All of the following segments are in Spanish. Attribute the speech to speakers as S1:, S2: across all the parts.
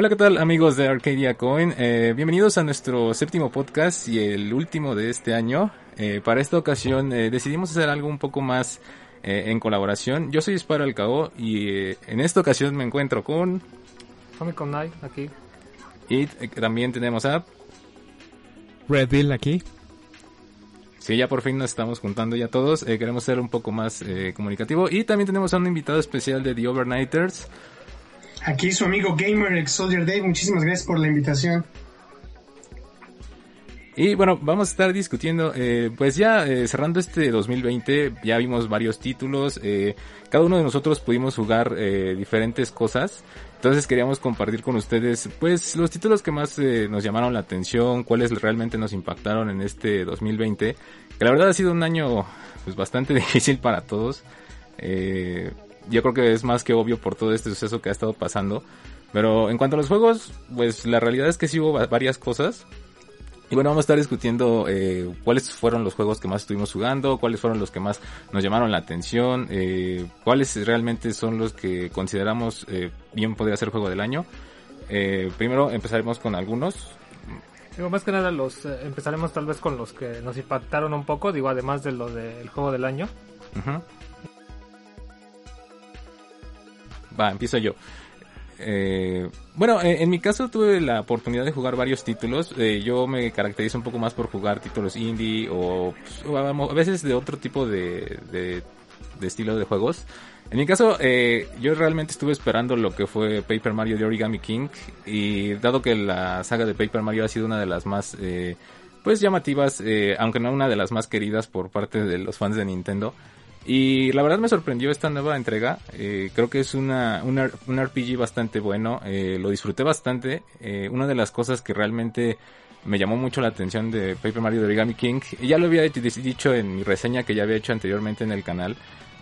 S1: Hola, ¿qué tal amigos de Arcadia Coin? Eh, bienvenidos a nuestro séptimo podcast y el último de este año. Eh, para esta ocasión eh, decidimos hacer algo un poco más en colaboración. Yo soy Sparo Alcao y en esta ocasión me encuentro con...
S2: Comic Night, aquí.
S1: Y también tenemos a...
S3: Red Bill aquí.
S1: Sí, ya por fin nos estamos juntando ya todos. queremos ser un poco más comunicativo. Y también tenemos a un invitado especial de The Overnighters.
S4: Aquí su amigo Gamer Ex Soldier Dave, muchísimas gracias por la invitación.
S1: Y bueno, vamos a estar discutiendo, eh, pues ya eh, cerrando este 2020, ya vimos varios títulos, eh, cada uno de nosotros pudimos jugar diferentes cosas, entonces queríamos compartir con ustedes, pues los títulos que más nos llamaron la atención, cuáles realmente nos impactaron en este 2020, que la verdad ha sido un año pues bastante difícil para todos. Eh, yo creo que es más que obvio por todo este suceso que ha estado pasando. Pero en cuanto a los juegos, pues la realidad es que sí hubo varias cosas. Y bueno, vamos a estar discutiendo eh, cuáles fueron los juegos que más estuvimos jugando, cuáles fueron los que más nos llamaron la atención, eh, cuáles realmente son los que consideramos eh, bien podría ser juego del año. Eh, primero empezaremos con algunos.
S2: Digo, más que nada los empezaremos tal vez con los que nos impactaron un poco, digo, además de lo del juego del año.
S1: Va, empiezo yo. Eh, bueno, eh, en mi caso tuve la oportunidad de jugar varios títulos. Eh, yo me caracterizo un poco más por jugar títulos indie o pues, a veces de otro tipo de, de, estilo de juegos. En mi caso, yo realmente estuve esperando lo que fue Paper Mario de Origami King y dado que la saga de Paper Mario ha sido una de las más pues llamativas, aunque no una de las más queridas por parte de los fans de Nintendo, y la verdad me sorprendió esta nueva entrega. Eh, creo que es una, un RPG bastante bueno. Eh, lo disfruté bastante. Eh, una de las cosas que realmente me llamó mucho la atención de Paper Mario de Origami King. Ya lo había dicho en mi reseña que ya había hecho anteriormente en el canal.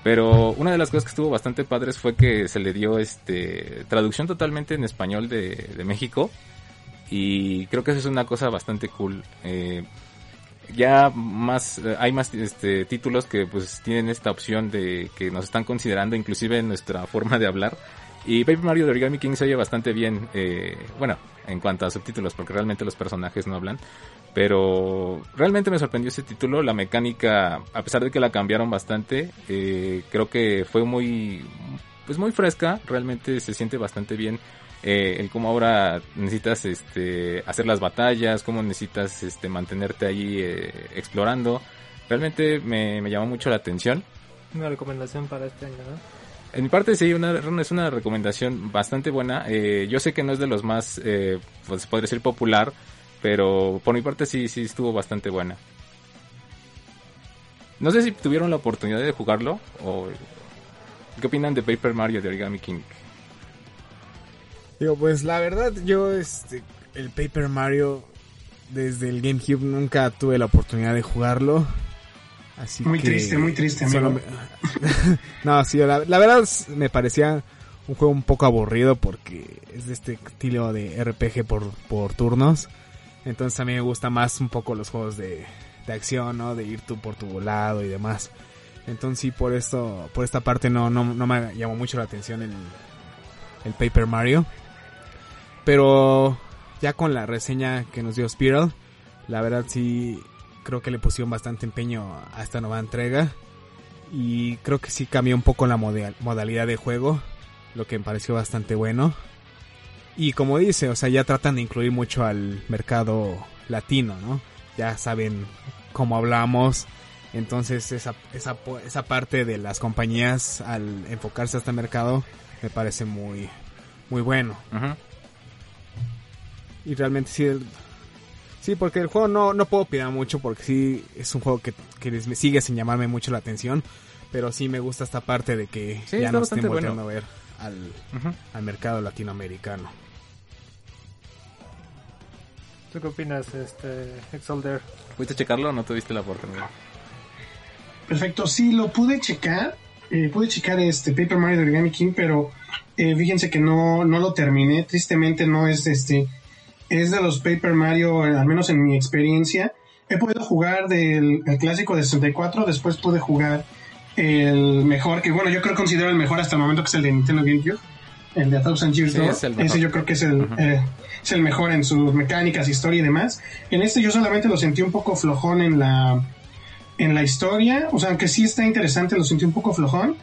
S1: Pero una de las cosas que estuvo bastante padres fue que se le dio este traducción totalmente en español de, de México. Y creo que eso es una cosa bastante cool. Eh, ya más eh, hay más este, títulos que pues tienen esta opción de que nos están considerando inclusive en nuestra forma de hablar. Y Paper Mario de Origami King se oye bastante bien eh, bueno en cuanto a subtítulos porque realmente los personajes no hablan. Pero realmente me sorprendió ese título. La mecánica a pesar de que la cambiaron bastante eh, creo que fue muy pues muy fresca. Realmente se siente bastante bien eh, el cómo ahora necesitas este, hacer las batallas, cómo necesitas este, mantenerte ahí eh, explorando. Realmente me, me, llamó mucho la atención.
S2: Una recomendación para este año, ¿no?
S1: En mi parte sí, una, es una recomendación bastante buena. Eh, yo sé que no es de los más, eh, pues podría ser popular, pero por mi parte sí, sí estuvo bastante buena. No sé si tuvieron la oportunidad de jugarlo o qué opinan de Paper Mario de Origami King.
S3: Digo, pues la verdad, yo, este, el Paper Mario, desde el GameCube nunca tuve la oportunidad de jugarlo. Así
S4: muy triste, muy triste, amigo.
S3: no, sí, la, verdad me parecía un juego un poco aburrido porque es de este estilo de RPG por, por turnos. Entonces a mí me gusta más un poco los juegos de, de acción, ¿no? De ir tú por tu lado y demás. Entonces sí, por esto, por esta parte no, no, no me llamó mucho la atención el, el Paper Mario. Pero ya con la reseña que nos dio Spiral, la verdad sí creo que le pusieron bastante empeño a esta nueva entrega. Y creo que sí cambió un poco la modalidad de juego, lo que me pareció bastante bueno. Y como dice, o sea, ya tratan de incluir mucho al mercado latino, ¿no? Ya saben cómo hablamos. Entonces esa, esa, esa parte de las compañías al enfocarse a este mercado me parece muy, muy bueno. Y realmente sí, sí, porque el juego no, no puedo opinar mucho porque sí es un juego que, que sigue sin llamarme mucho la atención. Pero sí me gusta esta parte de que ya no estén volviendo a ver al, al mercado latinoamericano.
S2: ¿Tú qué opinas, este, Exolder?
S1: ¿Pudiste checarlo o no tuviste la oportunidad?
S4: Perfecto, sí, lo pude checar. Eh, pude checar este Paper Mario de Origami King, pero eh, fíjense que no, no lo terminé. Tristemente no es este es de los Paper Mario, al menos en mi experiencia. He podido jugar del clásico de 64, después pude jugar el mejor, que bueno, yo creo que considero el mejor hasta el momento, que es el de Nintendo GameCube. el de A Thousand Years
S1: Sí, es el.
S4: Ese yo creo que es el, eh, es el mejor en sus mecánicas, historia y demás. En este yo solamente lo sentí un poco flojón en la, en la historia. O sea, aunque sí está interesante, lo sentí un poco flojón.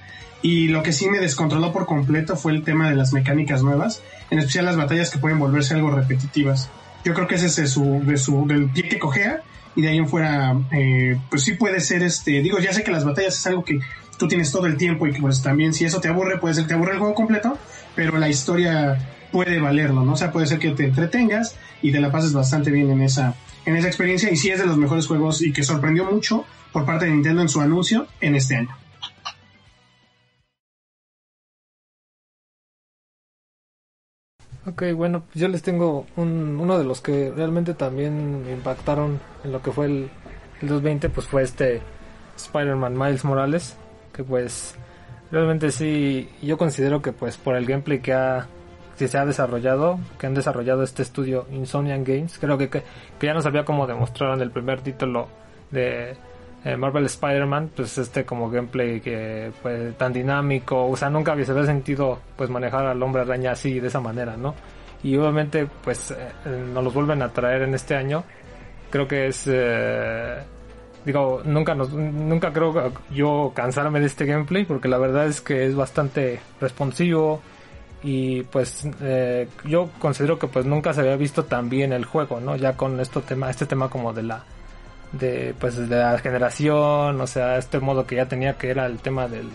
S4: Y lo que sí me descontroló por completo fue el tema de las mecánicas nuevas, en especial las batallas que pueden volverse algo repetitivas. Yo creo que ese es de su, de su, del pie que cojea, y de ahí en fuera, eh, pues sí puede ser este, digo, ya sé que las batallas es algo que tú tienes todo el tiempo y que pues también si eso te aburre, puede ser que te aburre el juego completo, pero la historia puede valerlo, ¿no? O sea, puede ser que te entretengas y te la pases bastante bien en esa, en esa experiencia, y sí es de los mejores juegos y que sorprendió mucho por parte de Nintendo en su anuncio en este año.
S2: Ok, bueno, pues yo les tengo un, uno de los que realmente también impactaron en lo que fue el, el 2020, pues fue este Spider-Man Miles Morales, que pues realmente sí, yo considero que pues por el gameplay que ha que se ha desarrollado, que han desarrollado este estudio Insomniac Games, creo que, que, que ya nos había como demostrado en el primer título de eh, Marvel Spider-Man, pues este como gameplay que pues tan dinámico, o sea, nunca había, se había sentido pues manejar al hombre araña así de esa manera, ¿no? Y obviamente pues eh, eh, nos los vuelven a traer en este año. Creo que es eh, digo, nunca nos nunca creo yo cansarme de este gameplay porque la verdad es que es bastante responsivo y pues eh, yo considero que pues nunca se había visto tan bien el juego, ¿no? Ya con esto tema este tema como de la de pues de la generación o sea este modo que ya tenía que era el tema del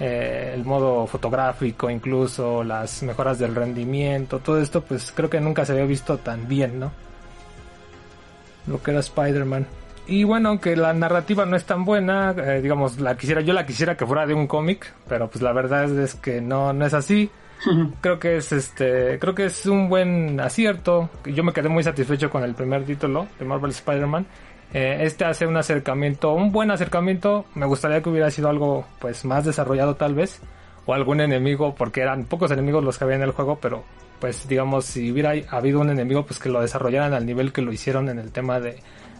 S2: eh, el modo fotográfico incluso las mejoras del rendimiento todo esto pues creo que nunca se había visto tan bien no lo que era Spider-Man. Y bueno aunque la narrativa no es tan buena eh, digamos la quisiera yo la quisiera que fuera de un cómic pero pues la verdad es, es que no no es así. Creo que es este creo que es un buen acierto. Yo me quedé muy satisfecho con el primer título de Marvel Spider-Man eh, este hace un acercamiento un buen acercamiento me gustaría que hubiera sido algo pues más desarrollado tal vez o algún enemigo porque eran pocos enemigos los que había en el juego pero pues digamos si hubiera habido un enemigo pues que lo desarrollaran al nivel que lo hicieron en el tema de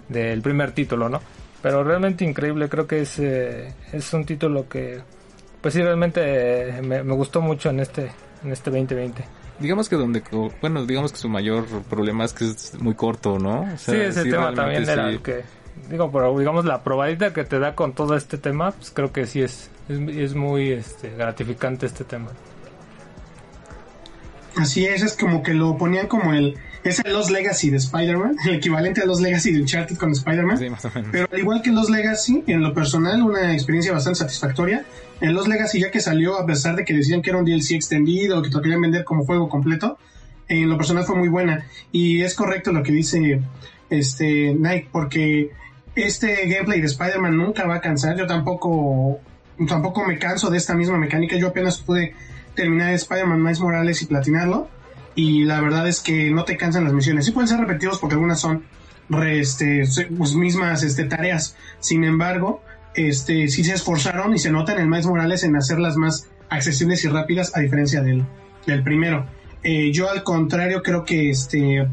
S2: del primer título no pero realmente increíble creo que es eh, es un título que pues sí realmente eh, me, me gustó mucho en este en este 2020.
S1: Digamos que donde, bueno, digamos que su mayor problema es que es muy corto, ¿no? O
S2: sea, sí, ese sí, tema también sí. era el que, digo, pero digamos la probadita que te da con todo este tema, pues creo que sí es, es, es muy este, gratificante este tema.
S4: Así es, es como que lo ponían como el, es el Los Legacy de Spider-Man, el equivalente a Los Legacy de Uncharted con Spider-Man.
S1: Sí.
S4: Pero al igual que Los Legacy, en lo personal, una experiencia bastante satisfactoria. En Los Legacy, ya que salió, a pesar de que decían que era un DLC extendido, que te lo querían vender como juego completo, en lo personal fue muy buena. Y es correcto lo que dice este Nike, porque este gameplay de Spider-Man nunca va a cansar. Yo tampoco, tampoco me canso de esta misma mecánica. Yo apenas pude terminar Spider-Man Miles Morales y platinarlo y la verdad es que no te cansan las misiones. Sí pueden ser repetidos porque algunas son re, este, pues, mismas este, tareas. Sin embargo, este, sí se esforzaron y se nota en el Miles Morales en hacerlas más accesibles y rápidas a diferencia del, primero. Eh, yo al contrario creo que este,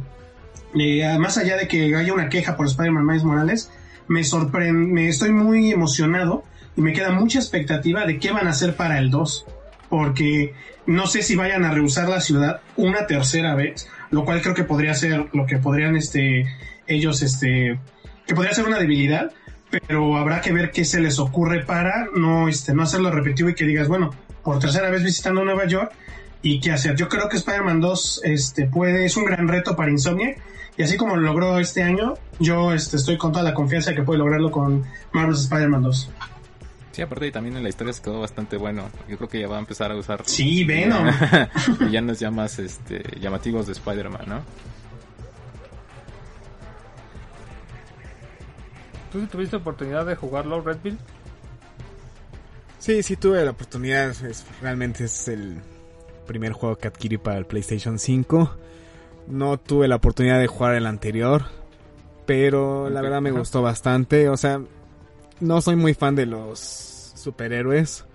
S4: eh, más allá de que haya una queja por Spider-Man Miles Morales, me sorprende, estoy muy emocionado y me queda mucha expectativa de qué van a hacer para el 2 porque no sé si vayan a rehusar la ciudad una tercera vez, lo cual creo que podría ser lo que podrían este ellos este que podría ser una debilidad, pero habrá que ver qué se les ocurre para no este no hacerlo repetitivo y que digas, bueno, por tercera vez visitando Nueva York y qué hacer. Yo creo que Spider-Man 2 este puede es un gran reto para Insomniac y así como lo logró este año, yo este estoy con toda la confianza que puede lograrlo con Marvel's Spider-Man 2.
S1: Sí, aparte y también en la historia se quedó bastante bueno. Yo creo que ya va a empezar a usar...
S4: Sí, Venom.
S1: villanos ya más este, llamativos de Spider-Man, ¿no?
S2: ¿Tú sí tuviste oportunidad de jugarlo, Redfield?
S3: Sí, sí tuve la oportunidad. Es, realmente es el primer juego que adquirí para el PlayStation 5. No tuve la oportunidad de jugar el anterior. Pero okay. la verdad me gustó bastante. O sea, no soy muy fan de los superhéroes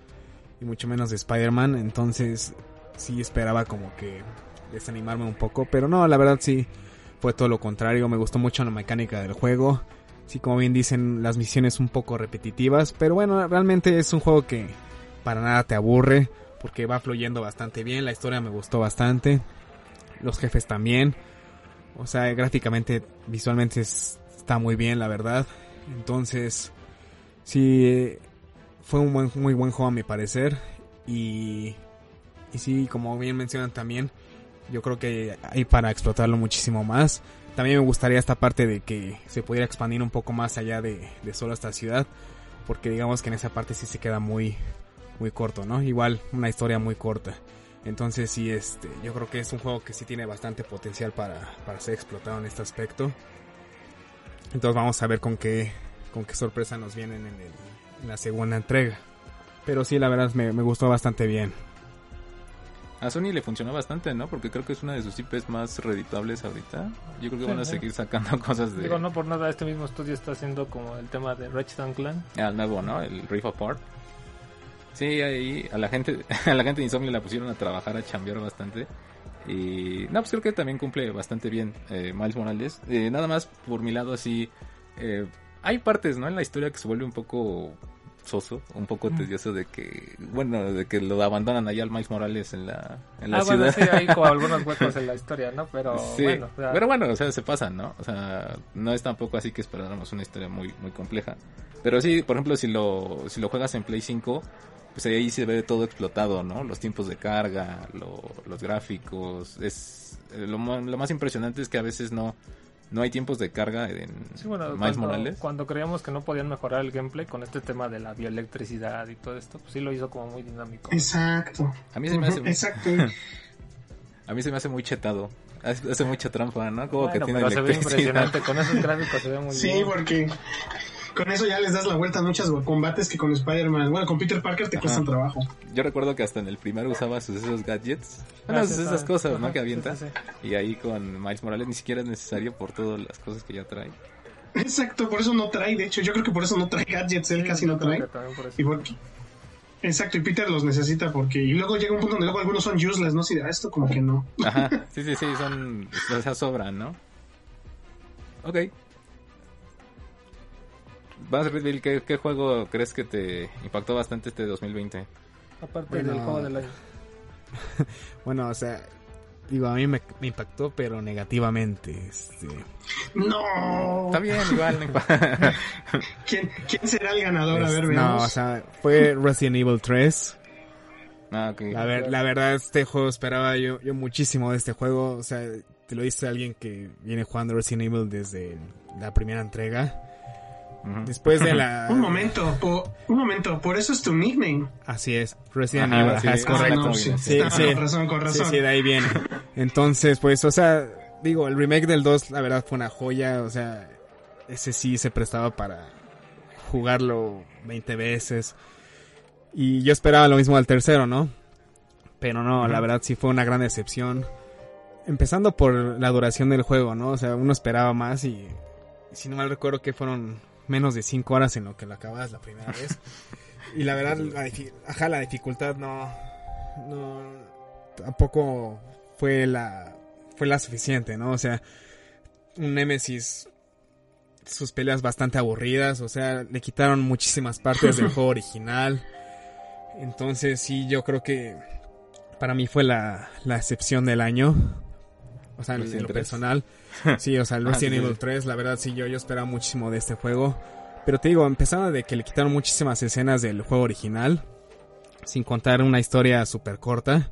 S3: y mucho menos de Spider-Man, entonces sí esperaba como que desanimarme un poco, pero no, la verdad sí fue todo lo contrario, me gustó mucho la mecánica del juego, sí como bien dicen las misiones un poco repetitivas, pero bueno, realmente es un juego que para nada te aburre, porque va fluyendo bastante bien, la historia me gustó bastante, los jefes también, o sea, gráficamente, visualmente está muy bien, la verdad, entonces, sí, fue un buen, muy buen juego a mi parecer, y, y sí, como bien mencionan también, yo creo que hay para explotarlo muchísimo más. También me gustaría esta parte de que se pudiera expandir un poco más allá de, de solo esta ciudad. Porque digamos que en esa parte sí se queda muy, muy corto, ¿no? Igual una historia muy corta. Entonces sí, este, yo creo que es un juego que sí tiene bastante potencial para, para ser explotado en este aspecto. Entonces vamos a ver con qué, con qué sorpresa nos vienen en, el, en la segunda entrega. Pero sí, la verdad me, me gustó bastante bien.
S1: A Sony le funcionó bastante, ¿no? Porque creo que es una de sus IPs más reditables ahorita. Yo creo que van a
S2: Sí,
S1: seguir sacando cosas de...
S2: Digo, no por nada, este mismo estudio está haciendo como el tema de Ratchet Clan.
S1: al nuevo, ¿no? El Rift Apart. Sí, ahí a la gente, a la gente de Insomnia la pusieron a trabajar, a chambear bastante. Y no, pues creo que también cumple bastante bien eh, Miles Morales. Eh, nada más por mi lado así, eh, hay partes, ¿no? En la historia que se vuelve un poco soso, un poco tedioso de que, bueno, de que lo abandonan allá al Miles Morales en la, en la
S2: Ah,
S1: ciudad.
S2: bueno, sí, hay como algunos huecos en la historia, ¿no? Pero
S1: Sí,
S2: bueno, o sea,
S1: pero bueno, o sea, se pasan, ¿no? O sea, no es tampoco así que esperáramos una historia muy, muy compleja. Pero sí, por ejemplo, si lo, si lo juegas en Play 5, pues ahí se ve todo explotado, ¿no? Los tiempos de carga, lo- los gráficos, es, lo más impresionante es que a veces no, no hay tiempos de carga en
S2: sí, bueno,
S1: Miles
S2: cuando,
S1: Morales.
S2: cuando creíamos que no podían mejorar el gameplay con este tema de la bioelectricidad y todo esto, pues sí lo hizo como muy dinámico.
S4: Exacto.
S1: A mí se me hace,
S4: Exacto.
S1: a mí se me hace muy chetado. Hace mucha trampa, ¿no? Como
S2: Bueno,
S1: que tiene
S2: pero se ve
S1: electricidad.
S2: impresionante, con esos gráficos se ve muy
S4: Sí,
S2: bien.
S4: porque con eso ya les das la vuelta a muchos combates que con Spider-Man, bueno, con Peter Parker te
S1: Ajá.
S4: cuestan trabajo.
S1: Yo recuerdo que hasta en el primero usaba sus esos gadgets. Bueno,
S2: Ah,
S1: sus-
S2: sí,
S1: esas cosas, ¿no? Que
S2: sí,
S1: avienta.
S2: sí, sí.
S1: Y ahí con Miles Morales ni siquiera es necesario por todas las cosas que ya trae.
S4: Exacto, por eso no trae. De hecho, yo creo que por eso no trae gadgets. Él casi no trae.
S2: que también por eso.
S4: Y porque- Exacto, y Peter los necesita porque. Y luego llega un punto donde luego algunos son useless, ¿no? Si de "Ah, esto como que no.
S1: Ajá, sí, sí, sí, son. O sea, sobran, ¿no? Ok. Vas, Red Bill, ¿qué, ¿qué juego crees que te impactó bastante este 2020?
S2: Aparte
S3: Bueno.
S2: del juego del año.
S3: Bueno, o sea, digo, a mí me, me impactó, pero negativamente. Este,
S4: ¡No!
S1: Está bien, igual. no
S4: ¿Quién, quién será el ganador? A ver,
S3: no,
S4: veamos.
S3: o sea, fue Resident Evil 3.
S1: ah, ok.
S3: La, ver- la verdad, este juego esperaba yo, yo muchísimo de este juego. O sea, te lo dice alguien que viene jugando Resident Evil desde la primera entrega. Después de la...
S4: Un momento, po- un momento, por eso es tu nickname.
S3: Así es, Resident Evil,
S1: sí,
S3: es
S4: Ah,
S3: correcto.
S1: una
S4: no, sí.
S3: Sí,
S4: Ah,
S3: sí.
S4: Con razón, con
S3: Sí,
S4: razón.
S3: sí, de ahí viene. Entonces, pues, o sea, digo, el remake del 2, la verdad, fue una joya. O sea, ese sí se prestaba para jugarlo 20 veces. Y yo esperaba lo mismo al tercero, ¿no? Pero no, la
S1: Ujú.
S3: verdad sí fue una gran decepción. Empezando por la duración del juego, ¿no? O sea, uno esperaba más y, si no mal recuerdo que fueron menos de 5 horas en lo que lo acabas la primera vez. Y la verdad, la, ajá, la dificultad no, no, tampoco fue la, fue la suficiente, ¿no? O sea, un Nemesis, sus peleas bastante aburridas, o sea, le quitaron muchísimas partes del juego original. Entonces, sí, yo creo que para mí fue la, la excepción del año. O sea, en
S1: Resident
S3: lo
S1: 3.
S3: personal. Sí, o sea, el
S1: Ah,
S3: Resident Evil
S1: sí.
S3: 3, la verdad, sí, yo, yo esperaba muchísimo de este juego. Pero te digo, empezando de que le quitaron muchísimas escenas del juego original. Sin contar una historia súper corta.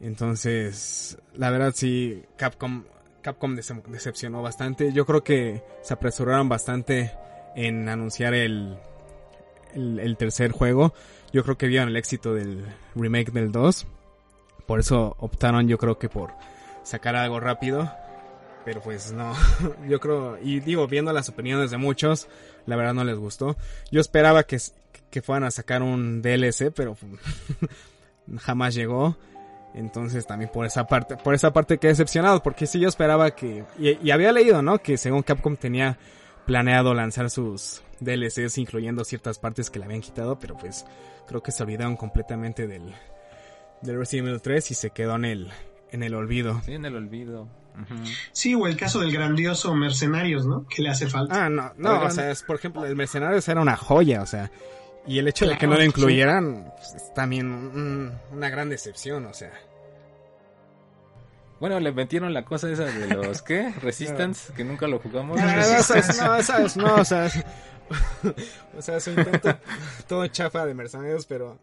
S3: Entonces, la verdad sí, Capcom, Capcom dece- decepcionó bastante. Yo creo que se apresuraron bastante en anunciar el, el, el tercer juego. Yo creo que vieron el éxito del remake del 2. Por eso optaron yo creo que por sacar algo rápido. Pero pues no, yo creo, y digo, viendo las opiniones de muchos, la verdad no les gustó. Yo esperaba que, que fueran a sacar un DLC, pero jamás llegó. Entonces también por esa parte, por esa parte quedé decepcionado, porque sí yo esperaba que, y, y había leído, ¿no? Que según Capcom tenía planeado lanzar sus DLCs incluyendo ciertas partes que le habían quitado, pero pues creo que se olvidaron completamente del, del Resident Evil 3 y se quedó en el, en el olvido.
S1: Sí, en el olvido.
S4: Sí, o el caso del grandioso Mercenarios, ¿no? Que le hace falta.
S3: Ah, no, no, o sea, es, por ejemplo, el Mercenarios era una joya, o sea, Y el hecho de que no lo incluyeran pues, es también un- una gran decepción, o sea.
S1: Bueno, le metieron la cosa esa de los, ¿qué? Resistance, que nunca lo jugamos.
S3: No, no, no, no, ¿sabes? no, o sea, o sea, su intento todo chafa de mercenarios, pero,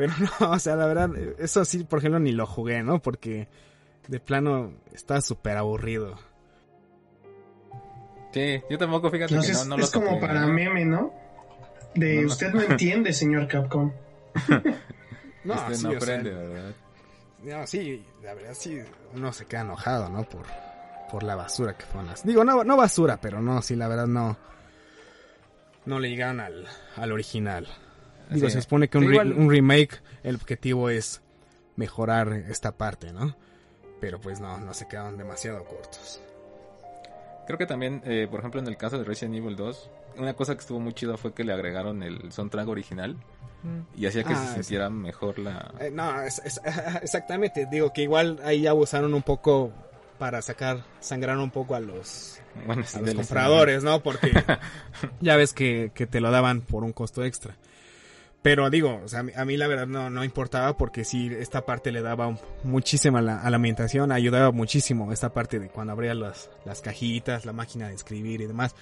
S3: pero no, o sea, la verdad, eso sí, por ejemplo, ni lo jugué, ¿no? Porque de plano está súper aburrido.
S1: Sí, yo tampoco, fíjate
S4: No
S1: que
S4: sé,
S1: no,
S4: es,
S1: no
S4: es
S1: lo
S4: como
S1: toqué.
S4: para meme, ¿no? De
S1: No, no.
S4: usted no entiende, señor Capcom.
S3: No, sí,
S1: no
S3: o sea,
S1: aprende, ¿verdad?
S3: no, sí, la verdad sí, uno se queda enojado, ¿no? Por, por la basura que fueron las... Digo, no, no basura, pero no, sí, la verdad no, no le llegaron al, al original. Digo,
S1: Sí.
S3: se supone que un,
S1: Sí,
S3: re-
S1: igual-
S3: un remake, el objetivo es mejorar esta parte, ¿no? Pero pues no, no se quedaron demasiado cortos.
S1: Creo que también, eh, por ejemplo, en el caso de Resident Evil 2, una cosa que estuvo muy chida fue que le agregaron el soundtrack original y hacía que
S3: Ah,
S1: se
S3: sí.
S1: sintiera mejor la...
S3: Eh, no, es- es- exactamente, digo que igual ahí abusaron un poco para sacar, sangrar un poco a los,
S1: Bueno,
S3: a los compradores, ¿no? Porque ya ves que, que te lo daban por un costo extra. Pero digo, o sea, a mí, la verdad no, no importaba porque sí, esta parte le daba muchísima a la, a la ambientación, ayudaba muchísimo esta parte de cuando abría las, las cajitas, la máquina de escribir y demás.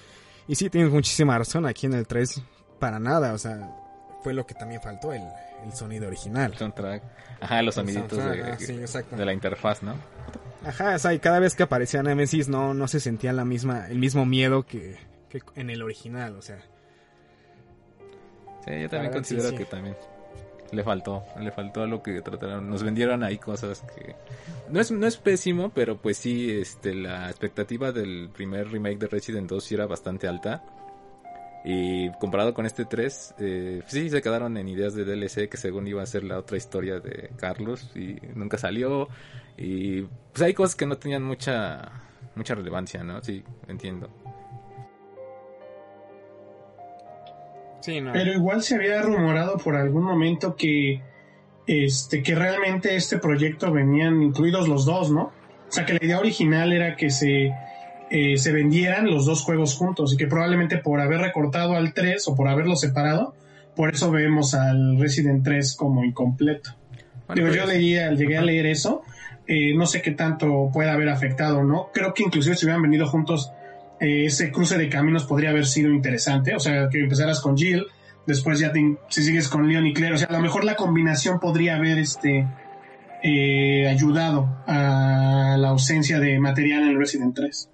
S3: Y sí, tienes muchísima razón, aquí en el 3 para nada, o sea, fue lo que también faltó, el, el sonido original.
S1: soundtrack. Ajá, los soniditos de,
S3: ah, sí,
S1: de la interfaz, ¿no?
S3: Ajá, o sea, y cada vez que aparecía Nemesis no, no se sentía la misma, el mismo miedo que, que en el original, o sea.
S1: Sí, yo también considero
S3: sí, sí.
S1: que también le faltó, le faltó a lo que trataron, nos vendieron ahí cosas que no es no es pésimo, pero pues sí, este la expectativa del primer remake de Resident 2 sí era bastante alta. Y comparado con este 3, eh, sí se quedaron en ideas de DLC que según iba a ser la otra historia de Carlos y nunca salió. Y pues hay cosas que no tenían mucha mucha relevancia, ¿no? Sí, entiendo.
S3: Sí, no.
S4: Pero igual se había rumorado por algún momento que este que realmente este proyecto venían incluidos los dos, ¿no? O sea que la idea original era que se eh, se vendieran los dos juegos juntos y que probablemente por haber recortado al 3 o por haberlo separado, por eso vemos al Resident 3 como incompleto.
S1: Bueno,
S4: Digo, yo leía, llegué a leer eso, eh, no sé qué tanto puede haber afectado, ¿no? Creo que inclusive si hubieran venido juntos, eh, ese cruce de caminos podría haber sido interesante, o sea, que empezaras con Jill, después ya te- si sigues con Leon y Claire, o sea, a lo mejor la combinación podría haber este eh, ayudado a la ausencia de material en Resident 3.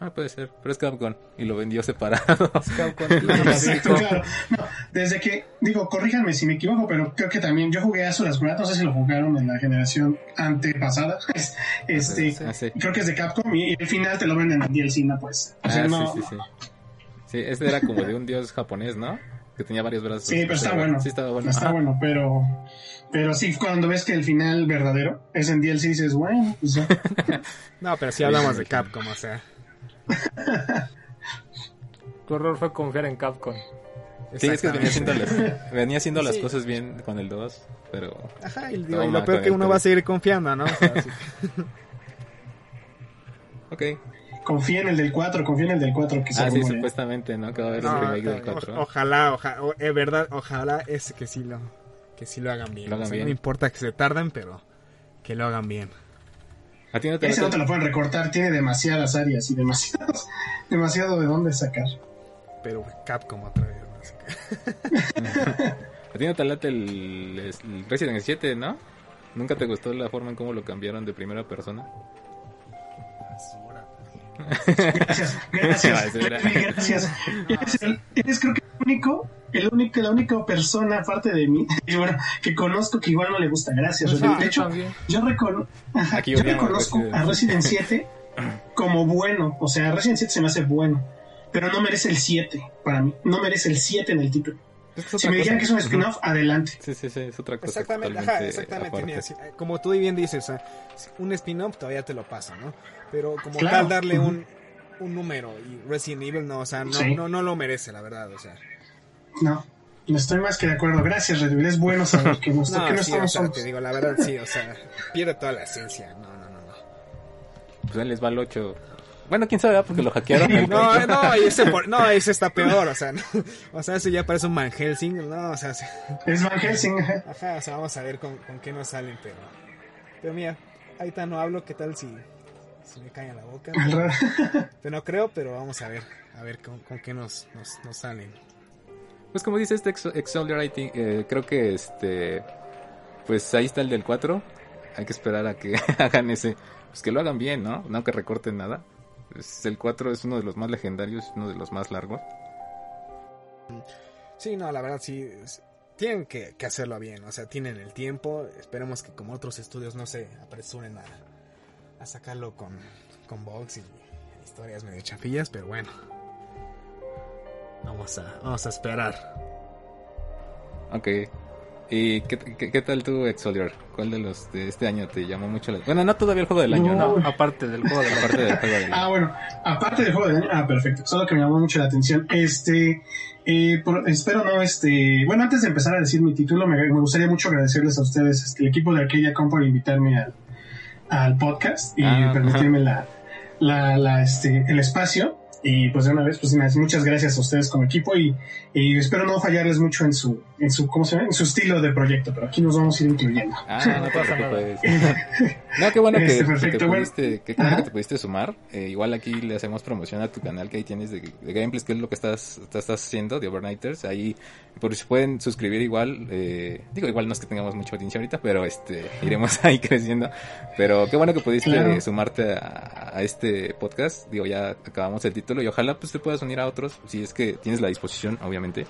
S1: Ah, puede ser, pero es Capcom y lo vendió separado.
S2: Capcom.
S4: Exacto, claro. No, desde que, digo, corríjanme si me equivoco, pero creo que también yo jugué a Solas no sé si lo jugaron en la generación antepasada. Este,
S1: Ah, sí.
S4: creo que es de Capcom y el final te lo venden en DLC, no pues. O sea,
S1: Ah,
S4: no,
S1: sí, sí, sí. Sí, este era como de un dios japonés, ¿no? Que tenía varios brazos.
S4: Sí, pero está bueno.
S1: Sí, estaba bueno.
S4: Está
S1: Ajá.
S4: bueno, pero pero sí, cuando ves que el final verdadero es en DLC, dices, bueno, pues.
S3: No, pero sí hablamos de Capcom, o sea.
S2: Tu error fue confiar en Capcom.
S1: Sí, es que venía haciendo las, venía haciendo las
S3: Sí.
S1: cosas bien con el 2, pero...
S3: Ajá, y, digo, y
S1: Toma,
S3: lo peor que
S1: el
S3: uno va a seguir confiando, ¿no? O sea, sí.
S1: Ok.
S4: confía en el del 4, confía en el del 4 que se
S1: Ah, sí, supuestamente, ¿no? Que va a haber
S3: No,
S1: un remake del
S3: o-
S1: 4.
S3: ojalá, ojalá, es verdad, ojalá es que sí lo, que sí lo hagan bien.
S1: Lo hagan
S3: O sea,
S1: bien.
S3: No importa que se tarden, pero que lo hagan bien.
S1: ¿A ti no te
S4: Ese no te lo pueden recortar, tiene demasiadas áreas y demasiados, demasiado de dónde sacar.
S3: Pero Capcom otra vez.
S1: a ti no te late el, el Resident 7, ¿no? ¿Nunca te gustó la forma en cómo lo cambiaron de primera persona?
S4: Gracias, gracias, gracias. Eres, el- eres creo que el único, el único, la única persona aparte de mí, y bueno, que conozco que igual no le gusta. Gracias.
S2: Pues, ah,
S4: de hecho,
S2: también.
S4: yo, recono-
S1: Aquí
S4: yo reconozco a Resident 7 como bueno. O sea, Resident 7 se me hace bueno. Pero no merece el 7 para mí. No merece el 7 en el título. Si me dijeran que es un spin-off, adelante.
S1: Sí, sí, sí, es otra cosa
S3: Exactamente,
S1: totalmente
S3: ajá, exactamente.
S1: aparte.
S3: como tú bien dices, un spin-off todavía te lo paso, ¿no? Pero como
S4: Claro.
S3: tal darle un, un número y Resident Evil no, o sea, no,
S4: Sí.
S3: no, no lo merece, la verdad, o sea.
S4: No, no estoy más que de acuerdo. Gracias, Red Bull. Es bueno saber que, que no
S3: sí, o
S4: estamos
S3: sea, te digo, la verdad sí, o sea, pierde toda la esencia. No, no, no, no.
S1: Pues ahí les va el 8. Bueno, quién sabe, porque lo hackearon.
S3: no, no, ese, no, ese está peor, o sea, no, o sea, ese ya parece un Van Helsing, no, o sea,
S4: es Van Helsing,
S3: ajá, o sea, vamos a ver con, con qué nos salen, pero, pero mira, ahorita no hablo, qué tal si, si me cae en la boca, pero, no creo, pero vamos a ver, a ver con, con qué nos, nos, nos, salen.
S1: Pues como dice este Accelerate, eh, creo que este, pues ahí está el del 4, hay que esperar a que hagan ese, pues que lo hagan bien, ¿no? No que recorten nada. el 4 es uno de los más legendarios, uno de los más largos.
S3: Sí, no, la verdad sí. Tienen que, hacerlo bien, o sea, tienen el tiempo. Esperemos que como otros estudios no se apresuren a, a sacarlo con, con bugs y historias medio chafillas, pero bueno. Vamos a, vamos a esperar.
S1: Ok. ¿Y qué, qué, tal tú, Exolior? ¿Cuál de los de este año te llamó mucho la Bueno, no todavía el juego del año, ¿no?
S2: Aparte del juego del, aparte
S1: del juego del año.
S4: Ah, bueno, aparte del juego del año. Ah, perfecto. Solo que me llamó mucho la atención. Este, eh, espero no, este, bueno, antes de empezar a decir mi título, me, gustaría mucho agradecerles a ustedes, este, el equipo de aquella Com por invitarme al, al podcast y ah, permitirme la, la, la, este, el espacio. Y pues de una vez, pues muchas gracias a ustedes como equipo y, espero no fallarles mucho en su, en su, ¿cómo se llama? En su estilo de proyecto, pero aquí nos vamos a ir incluyendo.
S1: Ah, no pasa nada. No, qué bueno que, este, te pudiste, que, te pudiste sumar. Eh, igual aquí le hacemos promoción a tu canal que ahí tienes de, gameplays, que es lo que estás, estás haciendo de Overnighters. Ahí, por si pueden suscribir igual, eh, digo, igual no es que tengamos mucha audiencia ahorita, pero este, iremos ahí creciendo. Pero qué bueno que pudiste sumarte a, a este podcast. Digo, ya acabamos el título y ojalá pues te puedas unir a otros si es que tienes la disposición, obviamente.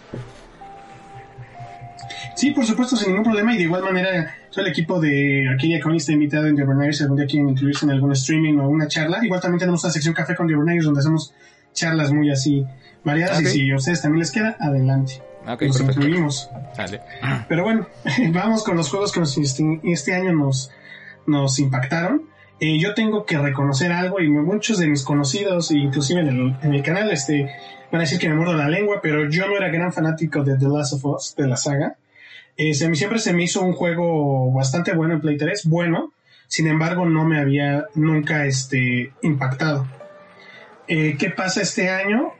S4: Sí, por supuesto, sin ningún problema. Y de igual manera, soy el equipo de Arcadia Con está invitado en The Si algún día quieren incluirse en algún streaming o una charla. Igual también tenemos una sección café con The donde hacemos charlas muy así variadas. Y si a ustedes también les queda, adelante. nos incluimos. Pero bueno, vamos con los juegos que este, este año nos, nos impactaron. Eh, yo tengo que reconocer algo y muchos de mis conocidos, inclusive en el, en el, canal, este, van a decir que me muerdo la lengua, pero yo no era gran fanático de The Last of Us, de la saga. Eh, siempre se me hizo un juego bastante bueno en Play 3, bueno, sin embargo no me había nunca este, impactado. Eh, ¿Qué pasa este año?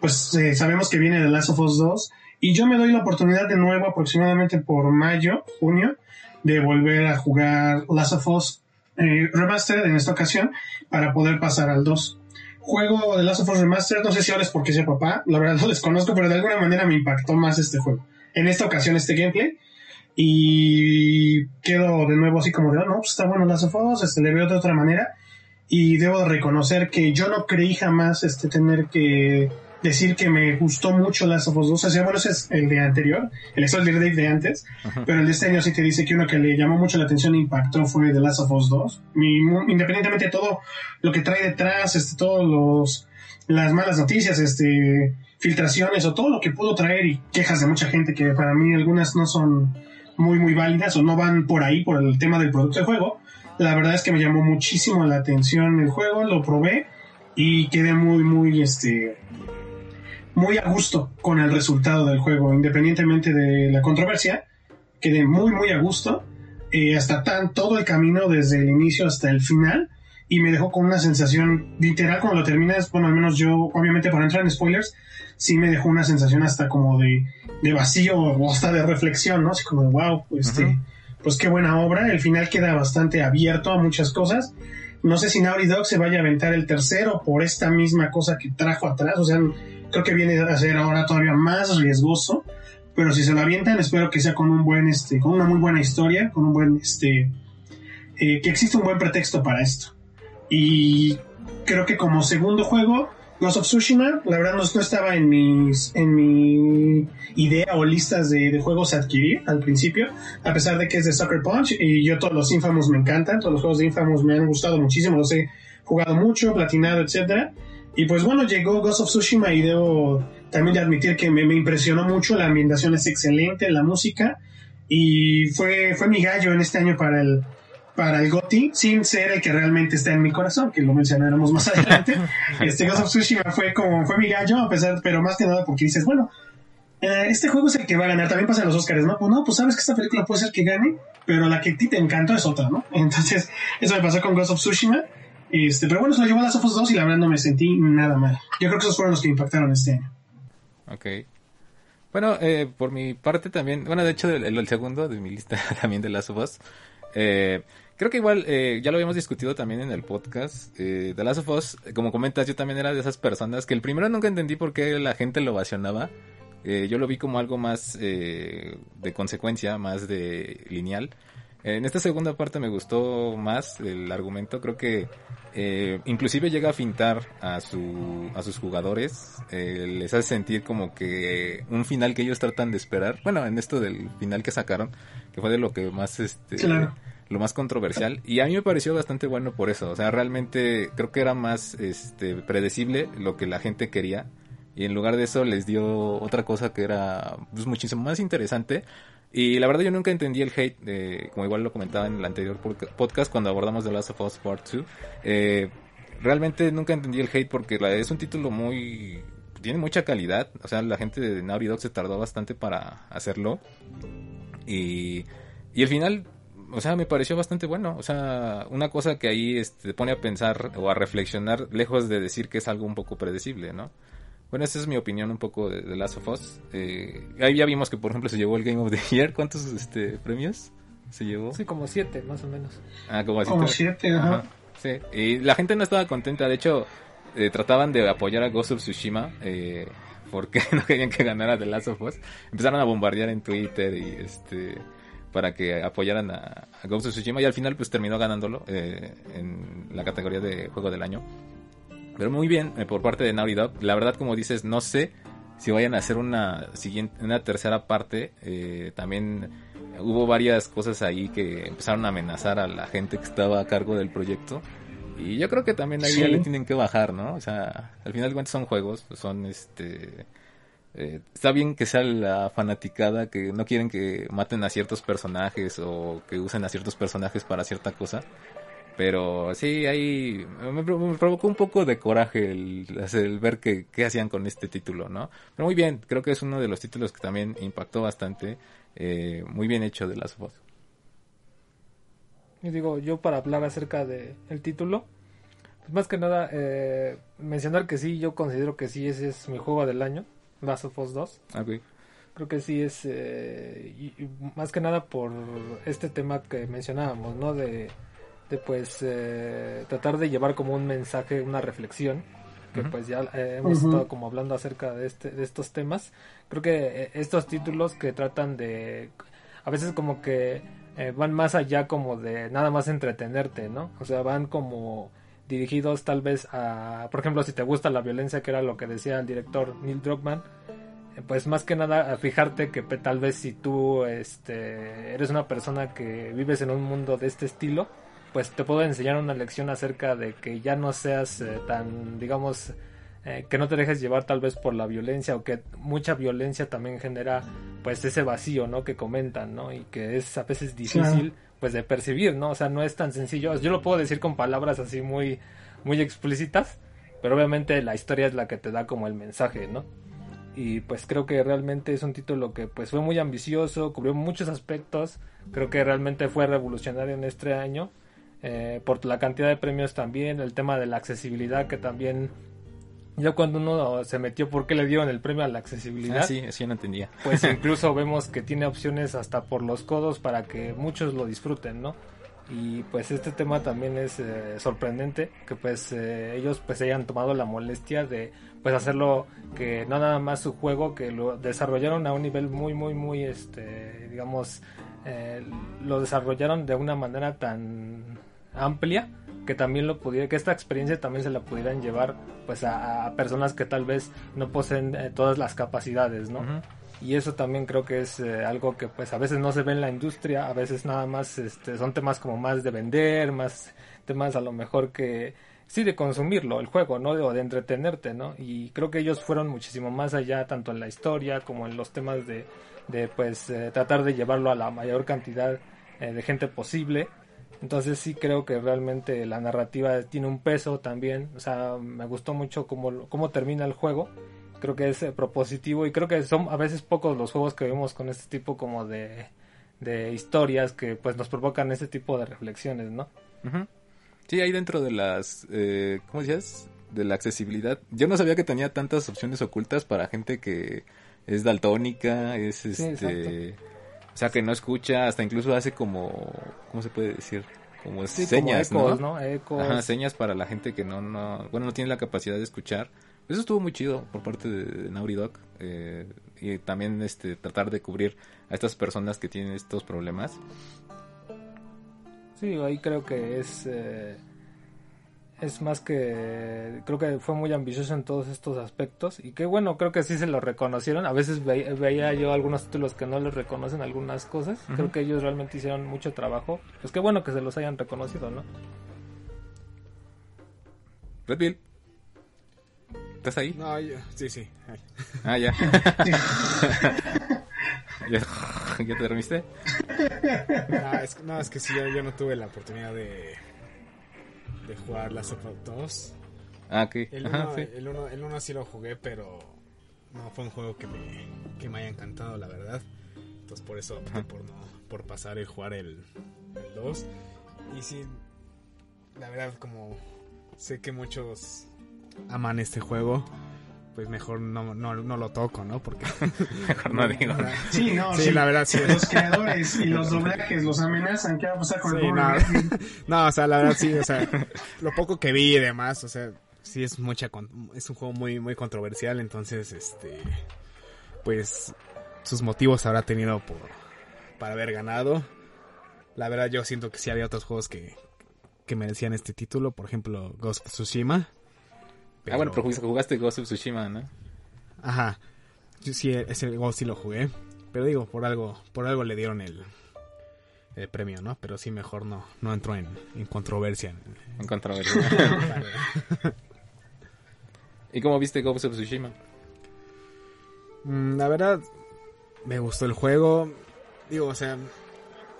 S4: pues sabemos que viene The Last of Us 2 y yo me doy la oportunidad de nuevo aproximadamente por mayo, junio, de volver a jugar Last of Us eh, Remastered en esta ocasión para poder pasar al 2. Juego de Last of Us Remastered, no sé si ahora es porque sea papá, la verdad no les conozco, pero de alguna manera me impactó más este juego. En esta ocasión este gameplay. Y quedo de nuevo así como de, oh, no, pues está bueno Last of Us, este, le veo de otra manera. Y debo reconocer que yo no creí jamás este, tener que decir que me gustó mucho Last of Us 2. O sea, bueno, ese es el de anterior, el Soldier Dave de antes, pero el de este año sí te dice que uno que le llamó mucho la atención e impactó fue The Last of Us 2. independientemente de todo lo que trae detrás, este, todos los las malas noticias, este, filtraciones o todo lo que pudo traer y quejas de mucha gente que para mí algunas no son muy muy válidas o no van por ahí por el tema del producto de juego. La verdad es que me llamó muchísimo la atención el juego, lo probé y quedé muy muy este muy a gusto con el resultado del juego, independientemente de la controversia. Quedé muy, muy a gusto. Eh, hasta tan, todo el camino desde el inicio hasta el final. Y me dejó con una sensación literal cuando lo terminas. Bueno, al menos yo, obviamente, para entrar en spoilers, sí me dejó una sensación hasta como de, de vacío o hasta de reflexión, ¿no? Así como de wow, este, pues qué buena obra. El final queda bastante abierto a muchas cosas. No sé si Naughty Dog se vaya a aventar el tercero por esta misma cosa que trajo atrás. O sea, creo que viene a ser ahora todavía más riesgoso. Pero si se lo avientan, espero que sea con un buen, este, con una muy buena historia, con un buen, este, eh, que existe un buen pretexto para esto. Y creo que como segundo juego, Ghost of Tsushima, la verdad no, estaba en mis, en mi idea o listas de, juegos a adquirir al principio, a pesar de que es de Sucker Punch y yo todos los Infamous me encantan, todos los juegos de Infamous me han gustado muchísimo, los he jugado mucho, platinado, etcétera. Y pues bueno, llegó Ghost of Tsushima y debo también de admitir que me, impresionó mucho, la ambientación es excelente, la música, y fue, fue mi gallo en este año para el, para el GOTI, sin ser el que realmente está en mi corazón, que lo mencionaremos más adelante. este Ghost of Tsushima fue como, fue mi gallo, a pesar, pero más que nada porque dices, bueno, eh, este juego es el que va a ganar, también pasa en los Oscars, ¿no? Pues no, pues sabes que esta película puede ser que gane, pero la que a ti te encantó es otra, ¿no? Entonces, eso me pasó con Ghost of Tsushima Este, pero bueno, se lo llevó Last of Us 2 y la verdad no me sentí nada mal. Yo creo que esos fueron los que impactaron este año.
S1: Ok. Bueno, eh, por mi parte también, bueno, de hecho, el, el segundo de mi lista también de Last of Us. Eh, creo que igual, eh, ya lo habíamos discutido también en el podcast. Eh, The Last of Us, como comentas, yo también era de esas personas que el primero nunca entendí por qué la gente lo ovacionaba. Eh, yo lo vi como algo más eh, de consecuencia, más de lineal. En esta segunda parte me gustó más el argumento, creo que eh, inclusive llega a fintar a, su, a sus jugadores, eh, les hace sentir como que un final que ellos tratan de esperar, bueno, en esto del final que sacaron, que fue de lo que más, este,
S4: Claro.
S1: Lo más controversial, y a mí me pareció bastante bueno por eso, o sea, realmente creo que era más, este, predecible lo que la gente quería, y en lugar de eso les dio otra cosa que era pues, muchísimo más interesante. Y la verdad yo nunca entendí el hate, eh, como igual lo comentaba en el anterior podca- podcast cuando abordamos The Last of Us Part 2. Eh, realmente nunca entendí el hate porque es un título muy... tiene mucha calidad. O sea, la gente de Naughty Dog se tardó bastante para hacerlo. Y, y el final, o sea, me pareció bastante bueno. O sea, una cosa que ahí este, te pone a pensar o a reflexionar, lejos de decir que es algo un poco predecible, ¿no? Bueno, esa es mi opinión un poco de, de Last of Us. Eh, ahí ya vimos que, por ejemplo, se llevó el Game of the Year. ¿Cuántos este, premios se llevó?
S2: Sí, como siete, más o menos.
S1: Ah, como así.
S4: Como
S1: te-
S4: siete, ajá.
S1: Sí, y la gente no estaba contenta. De hecho, eh, trataban de apoyar a Ghost of Tsushima eh, porque no querían que ganara The Last of Us. Empezaron a bombardear en Twitter y este para que apoyaran a, a Ghost of Tsushima y al final pues terminó ganándolo eh, en la categoría de juego del año. Pero muy bien eh, por parte de Naughty Dog. La verdad, como dices, no sé si vayan a hacer una siguiente, una tercera parte. Eh, también hubo varias cosas ahí que empezaron a amenazar a la gente que estaba a cargo del proyecto. Y yo creo que también ahí ya
S4: Sí.
S1: le tienen que bajar, ¿no? O sea, al final de cuentas son juegos, son este... eh, está bien que sea la fanaticada, que no quieren que maten a ciertos personajes o que usen a ciertos personajes para cierta cosa. Pero sí, ahí me, pro- me provocó un poco de coraje el, ver que, qué hacían con este título, ¿no? Pero muy bien, creo que es uno de los títulos que también impactó bastante. eh, muy bien hecho de las voz.
S2: Y digo, yo para hablar acerca del el título, pues más que nada, eh, mencionar que sí, yo considero que sí, ese es mi juego del año, Last of Us 2. Creo que sí es, eh, y- y más que nada por este tema que mencionábamos, ¿no? De, de pues eh, tratar de llevar como un mensaje, una reflexión, que pues ya eh, hemos estado como hablando acerca de, este, de estos temas. Creo que eh, estos títulos que tratan de, a veces como que eh, van más allá como de nada más entretenerte, ¿no? O sea, van como dirigidos tal vez a, por ejemplo, si te gusta la violencia, que era lo que decía el director Neil Druckmann, eh, pues más que nada a fijarte que tal vez si tú este eres una persona que vives en un mundo de este estilo pues te puedo enseñar una lección acerca de que ya no seas eh, tan digamos eh, que no te dejes llevar tal vez por la violencia o que mucha violencia también genera pues ese vacío no que comentan no y que es a veces difícil pues de percibir no o sea no es tan sencillo. Yo lo puedo decir con palabras así muy muy explícitas pero obviamente la historia es la que te da como el mensaje no y pues creo que realmente es un título que pues fue muy ambicioso, cubrió muchos aspectos, creo que realmente fue revolucionario en este año, eh, por la cantidad de premios también, el tema de la accesibilidad que también, ya cuando uno se metió por qué le dieron el premio a la accesibilidad,
S1: Ah, sí, sí, yo no entendía.
S2: pues incluso vemos que tiene opciones hasta por los codos para que muchos lo disfruten, ¿no? Y pues este tema también es eh, sorprendente que pues eh, ellos pues hayan tomado la molestia de pues hacerlo que no nada más su juego que lo desarrollaron a un nivel muy muy muy este digamos eh, lo desarrollaron de una manera tan amplia que también lo pudiera que esta experiencia también se la pudieran llevar pues a, a personas que tal vez no poseen eh, todas las capacidades no y eso también creo que es eh, algo que pues a veces no se ve en la industria, a veces nada más este, son temas como más de vender, más temas a lo mejor que sí de consumirlo, el juego, ¿no? O de entretenerte, ¿no? Y creo que ellos fueron muchísimo más allá, tanto en la historia como en los temas de, de pues eh, tratar de llevarlo a la mayor cantidad de gente posible. Entonces sí creo que realmente la narrativa tiene un peso también, o sea, me gustó mucho cómo, cómo termina el juego creo que es eh, propositivo y creo que son a veces pocos los juegos que vemos con este tipo como de, de historias que pues nos provocan ese tipo de reflexiones, ¿no?
S1: Sí, ahí dentro de las, eh, ¿cómo decías? De la accesibilidad. Yo no sabía que tenía tantas opciones ocultas para gente que es daltónica, es este... o sea, que no escucha, hasta incluso hace como, ¿cómo se puede decir? Como señas,
S2: ecos,
S1: ¿no? Ajá, señas para la gente que no, no, bueno, no tiene la capacidad de escuchar. Eso estuvo muy chido por parte de Naughty Dog. Eh, y también este tratar de cubrir a estas personas que tienen estos problemas.
S2: Sí, ahí creo que es eh, es más que creo que fue muy ambicioso en todos estos aspectos. Y que bueno creo que sí se lo reconocieron. A veces veía yo algunos títulos que no les reconocen algunas cosas. Creo que ellos realmente hicieron mucho trabajo. Pues qué bueno que se los hayan reconocido no
S1: Red ¿estás ahí?
S3: no sí sí.
S1: Ah ya. ¿Ya, te dormiste?
S3: No, es, que sí, yo, no tuve la oportunidad de, de jugar la Sopa 2.
S1: Ah, ok.
S3: El 1 sí. El uno, el uno sí lo jugué, pero no fue un juego que me, que me haya encantado, la verdad. Entonces por eso opté por, no, por pasar y jugar el, el 2. Y sí, la verdad, como sé que muchos aman este juego pues mejor no, no, no lo toco, ¿no? Porque
S1: mejor no digo.
S4: Sí, no, sí,
S3: la verdad sí.
S4: Los creadores y los doblajes los amenazan, ¿qué va a pasar con el
S3: no. no, o sea, la verdad sí, o sea, lo poco que vi y demás, o sea, sí es mucha es un juego muy muy controversial, entonces este pues sus motivos habrá tenido por para haber ganado. La verdad yo siento que sí había otros juegos que que merecían este título, por ejemplo, Ghost of Tsushima
S1: Ah, bueno, pero jugaste Ghost of Tsushima, ¿no?
S3: Ajá. sí, ese Ghost sí lo jugué. Pero digo, por algo, por algo le dieron el, el premio, ¿no? Pero sí mejor no, no entró en, en controversia.
S1: En controversia. ¿Y cómo viste Ghost of Tsushima?
S3: Mm, la verdad, me gustó el juego. Digo, o sea,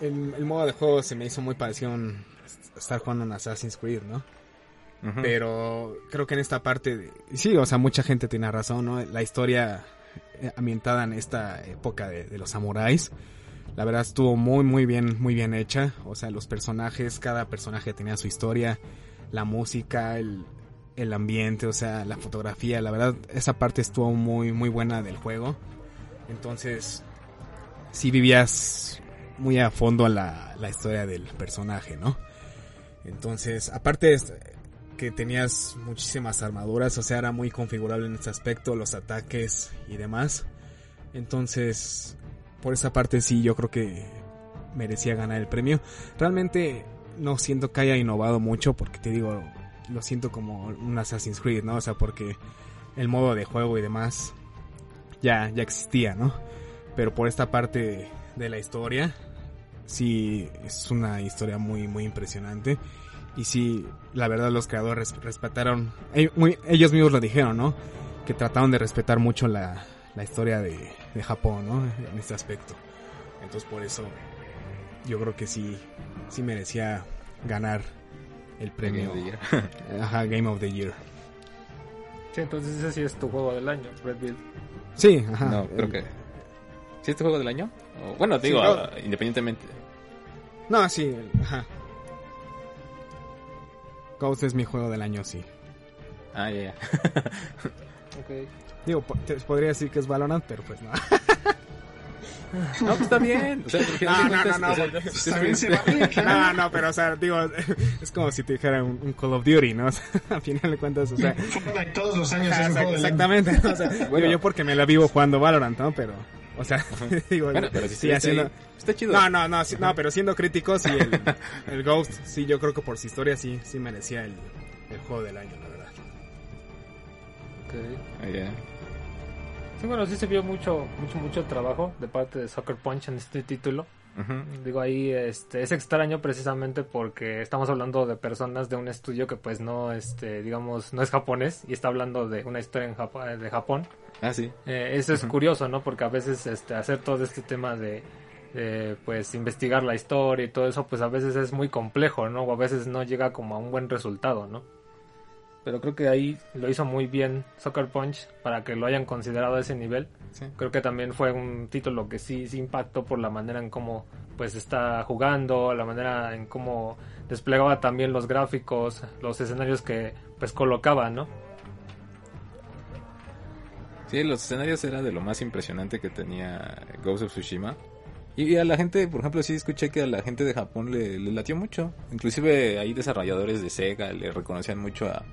S3: el, el modo de juego se me hizo muy parecido a estar jugando en Assassin's Creed, ¿no? Pero creo que en esta parte, sí, o sea, mucha gente tiene razón, ¿no? La historia eh, ambientada en esta época de, los samuráis, la verdad estuvo muy, muy bien, muy bien hecha. O sea, los personajes, cada personaje tenía su historia, la música, el, el ambiente, o sea, la fotografía, la verdad, esa parte estuvo muy, muy buena del juego. Entonces, sí vivías muy a fondo la, la historia del personaje, ¿no? Entonces, aparte, que tenías muchísimas armaduras, o sea, era muy configurable en este aspecto, los ataques y demás. Entonces, por esa parte sí, yo creo que merecía ganar el premio. Realmente no siento que haya innovado mucho, porque te digo, lo siento como un Assassin's Creed, ¿no? O sea, porque el modo de juego y demás ya, ya existía, ¿no? Pero por esta parte de la historia, sí es una historia muy, muy impresionante. Y sí, la verdad los creadores respetaron, ellos mismos lo dijeron, ¿no? Que trataron de respetar mucho la, la historia de, de, Japón, ¿no? En este aspecto. Entonces por eso yo creo que sí, sí merecía ganar el premio.
S1: Game of
S3: the Year. Ajá, Game of the Year.
S2: Sí, entonces ese sí es tu juego del año, Red Bull.
S3: Sí, ajá.
S1: No, creo que... ¿Sí es tu juego del año? bueno, te digo, independientemente.
S3: No, sí, ajá. Ghost es mi juego del año, sí.
S1: Ah, ya,
S2: ok.
S3: Digo, podría decir que es Valorant, pero pues no.
S1: No, pues está bien. O sea,
S3: no, no, no, no, no, no, pero o sea, digo, es como si te dijera un, Call of Duty, ¿no? O sea, al final de cuentas, o sea.
S4: todos los años es
S3: un juego Exactamente, o sea, bueno, yo porque me la vivo jugando Valorant, ¿no? Pero, o sea, digo,
S1: bueno, pero si sí, haciendo... Está chido.
S3: No, no, no, no, pero siendo críticos, sí, el, el, Ghost, sí, yo creo que por su historia sí, sí merecía el, el juego del año, la verdad.
S2: Ok.
S1: Yeah.
S2: Sí, bueno, sí se vio mucho, mucho, mucho trabajo de parte de Soccer Punch en este título. Digo, ahí este, es extraño precisamente porque estamos hablando de personas de un estudio que pues no, este, digamos, no es japonés y está hablando de una historia en de Japón.
S1: Ah, sí.
S2: Eh, eso es curioso, ¿no? Porque a veces este, hacer todo este tema de, pues, investigar la historia y todo eso, pues a veces es muy complejo, ¿no? O a veces no llega como a un buen resultado, ¿no? Pero creo que ahí lo hizo muy bien Soccer Punch para que lo hayan considerado a ese nivel. Creo que también fue un título que sí, sí impactó por la manera en cómo pues está jugando, la manera en cómo desplegaba también los gráficos, los escenarios que pues colocaba, ¿no?
S1: Sí, los escenarios era de lo más impresionante que tenía Ghost of Tsushima. Y a la gente, por ejemplo, sí escuché que a la gente de Japón le, le latió mucho. Inclusive hay desarrolladores de Sega le reconocían mucho a,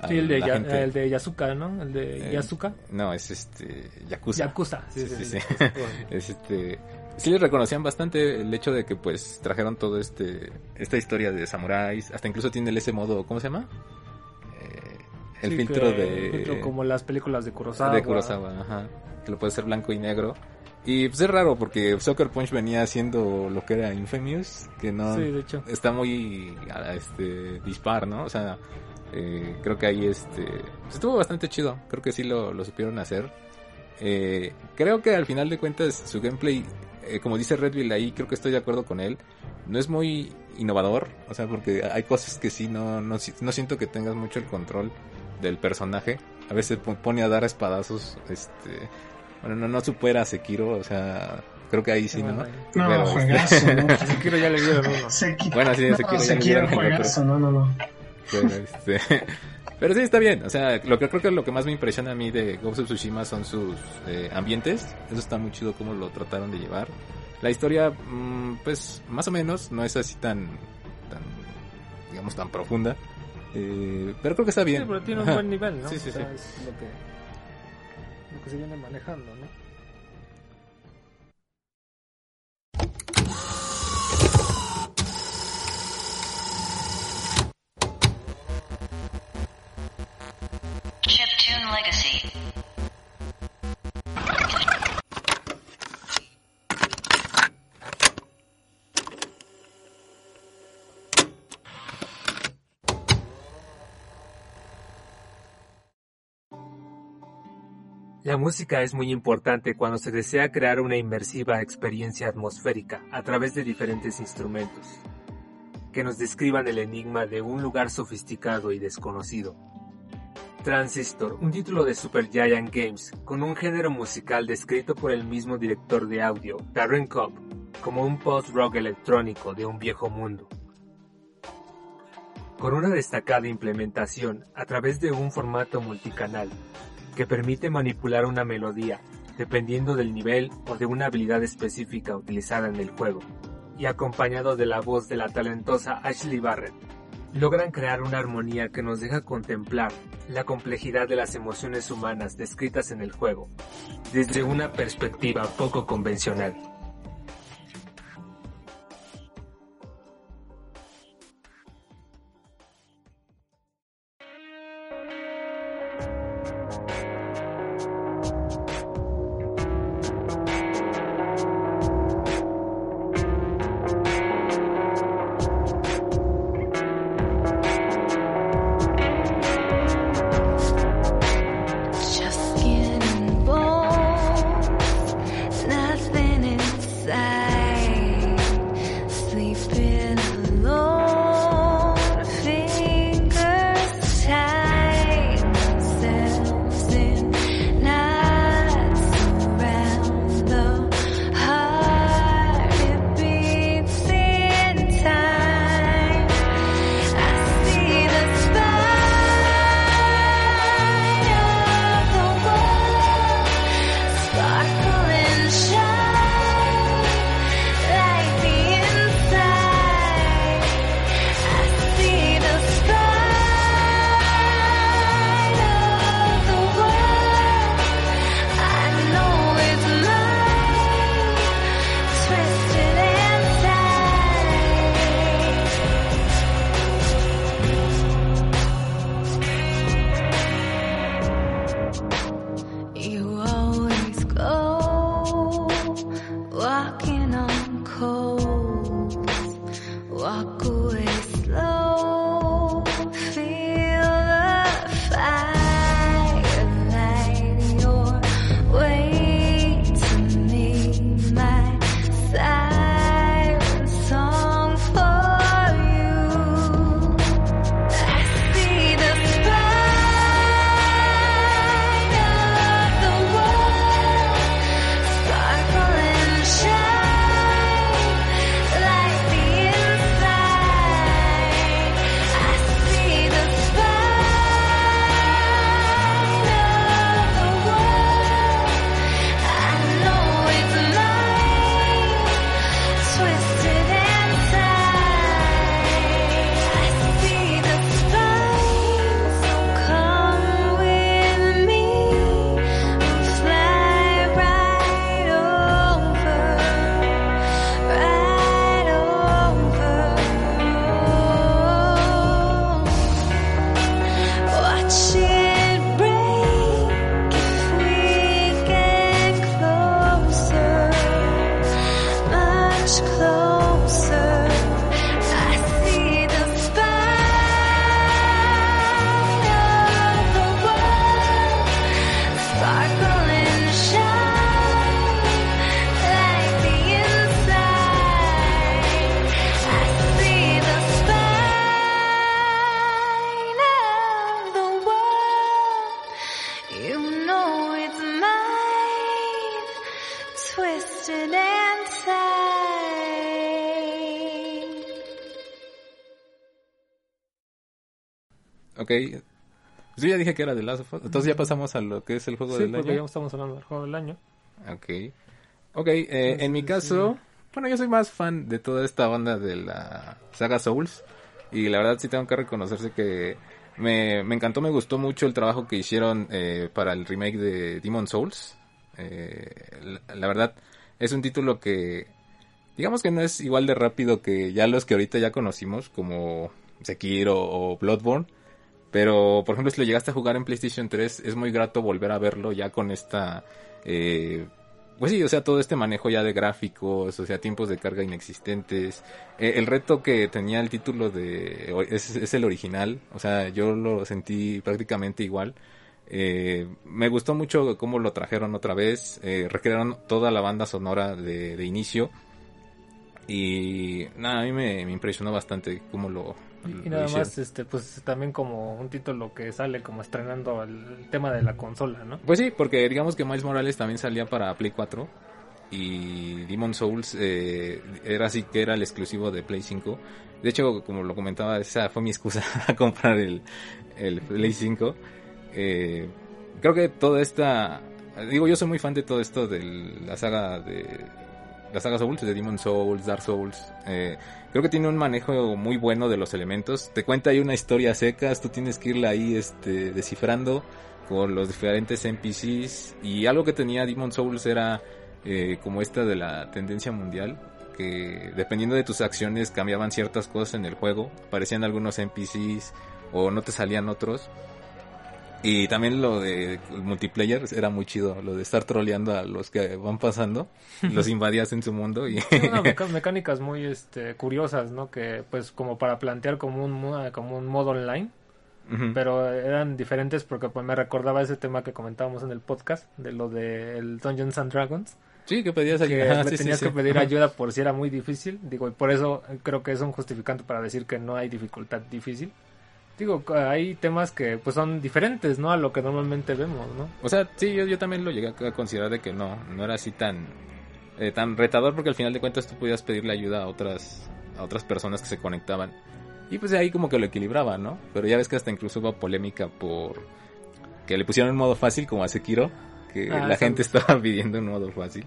S1: a
S2: Sí, el de,
S1: la
S2: Ya-
S1: gente.
S2: el de Yasuka, ¿no? El de
S1: Eh,
S2: Yasuka.
S1: No, es este Yakuza.
S2: Yakuza, sí,
S1: Sí,
S2: sí,
S1: sí,
S2: sí.
S1: Es este sí les reconocían bastante el hecho de que pues trajeron todo este esta historia de samuráis, hasta incluso tiene ese modo, ¿cómo se llama? Eh, el
S2: Sí,
S1: filtro
S2: que-
S1: de
S2: filtro como las películas de Kurosawa.
S1: de Kurosawa, ajá, que lo puede ser blanco y negro. Y pues es raro porque Soccer Punch venía haciendo lo que era Infamous, que no
S2: Sí, de hecho.
S1: está muy este dispar, ¿no? O sea, eh, creo que ahí este pues, estuvo bastante chido, creo que sí lo, lo supieron hacer. Eh, creo que al final de cuentas su gameplay, eh, como dice Redville ahí, creo que estoy de acuerdo con él, no es muy innovador, o sea, porque hay cosas que sí no, no, no siento que tengas mucho el control del personaje. A veces po- pone a dar espadazos, este, bueno, no, no supera a Sekiro, o sea, creo que ahí sí, ¿no?
S4: No,
S1: Pero, este,
S4: juegazo, ¿no?
S2: Sekiro ya le dieron uno.
S4: Seki-
S1: Bueno, sí,
S4: no,
S1: Sekiro ya le
S4: Sekiro,
S1: dieron el
S4: juegazo, no, no, no.
S1: Pero, este, pero sí está bien, o sea, lo que creo que lo que más me impresiona a mí de Ghost of Tsushima son sus eh, ambientes, eso está muy chido cómo lo trataron de llevar. La historia, mm, pues, más o menos, no es así tan, tan, digamos, tan profunda, eh, pero creo que está bien.
S2: Sí, pero tiene un buen nivel, ¿no?
S1: Sí, sí,
S2: O sea,
S1: sí.
S2: Es lo que, que se viene manejando, ¿no?
S5: La música es muy importante cuando se desea crear una inmersiva experiencia atmosférica a través de diferentes instrumentos, que nos describan el enigma de un lugar sofisticado y desconocido. Transistor, un título de Supergiant Games, con un género musical descrito por el mismo director de audio, Darren Cobb, como un post-rock electrónico de un viejo mundo. Con una destacada implementación a través de un formato multicanal, que permite manipular una melodía dependiendo del nivel o de una habilidad específica utilizada en el juego, y acompañado de la voz de la talentosa Ashley Barrett, logran crear una armonía que nos deja contemplar la complejidad de las emociones humanas descritas en el juego, desde una perspectiva poco convencional.
S6: Twisted and.
S1: Ok. Yo ya dije que era de Last of Us. Entonces ya pasamos a lo que es el juego
S2: Sí,
S1: del
S2: porque
S1: año.
S2: ya estamos hablando del juego del año.
S1: Ok. Ok, eh, en mi caso, bueno, yo soy más fan de toda esta banda de la saga Souls. Y la verdad sí tengo que reconocerse que me, me encantó, me gustó mucho el trabajo que hicieron eh, para el remake de Demon Souls. Eh, la, verdad, es un título que, digamos que no es igual de rápido que ya los que ahorita ya conocimos, como Sekiro o Bloodborne. Pero, por ejemplo, si lo llegaste a jugar en PlayStation 3, es muy grato volver a verlo ya con esta... eh, pues sí, o sea, todo este manejo ya de gráficos, o sea, tiempos de carga inexistentes. Eh, el reto que tenía el título de... Es, es el original, o sea, yo lo sentí prácticamente igual. Eh, me gustó mucho cómo lo trajeron otra vez, eh, recrearon toda la banda sonora de, de inicio. Y nada, a mí me, me impresionó bastante cómo lo,
S2: Y nada más, este, pues también como un título que sale como estrenando el tema de la consola, ¿no?
S1: Pues sí, porque digamos que Miles Morales también salía para Play 4 y Demon Souls eh, era así que era el exclusivo de Play 5. De hecho, como lo comentaba, esa fue mi excusa a comprar el, el Play 5. Eh, creo que toda esta... Digo, yo soy muy fan de todo esto de la saga de... La saga Souls, de Demon Souls, Dark Souls. Eh, creo que tiene un manejo muy bueno de los elementos. Te cuenta ahí una historia secas, tú tienes que irla ahí este, descifrando con los diferentes NPCs. Y algo que tenía Demon Souls era eh, como esta de la tendencia mundial, que dependiendo de tus acciones cambiaban ciertas cosas en el juego. Aparecían algunos NPCs o no te salían otros. Y también lo de multiplayer era muy chido, lo de estar troleando a los que van pasando, los invadías en su mundo y
S2: unas mecánicas muy este, curiosas, ¿no? Que pues como para plantear como un, mo- como un modo online, pero eran diferentes porque pues me recordaba ese tema que comentábamos en el podcast, de lo de el Dungeons and Dragons,
S1: sí que pedías
S2: que
S1: ayuda. Ah,
S2: me
S1: sí,
S2: tenías
S1: sí.
S2: que pedir ayuda por si era muy difícil, digo, y por eso creo que es un justificante para decir que no hay dificultad difícil. Digo, hay temas que pues son diferentes, ¿no? A lo que normalmente vemos, ¿no?
S1: O sea, sí, yo, yo también lo llegué a considerar de que no, no era así tan, eh, tan retador porque al final de cuentas tú podías pedirle ayuda a otras, a otras personas que se conectaban. Y pues ahí como que lo equilibraba, ¿no? Pero ya ves que hasta incluso hubo polémica por que le pusieron un modo fácil como a Sekiro, que
S2: Ah,
S1: la gente estaba pidiendo un modo fácil.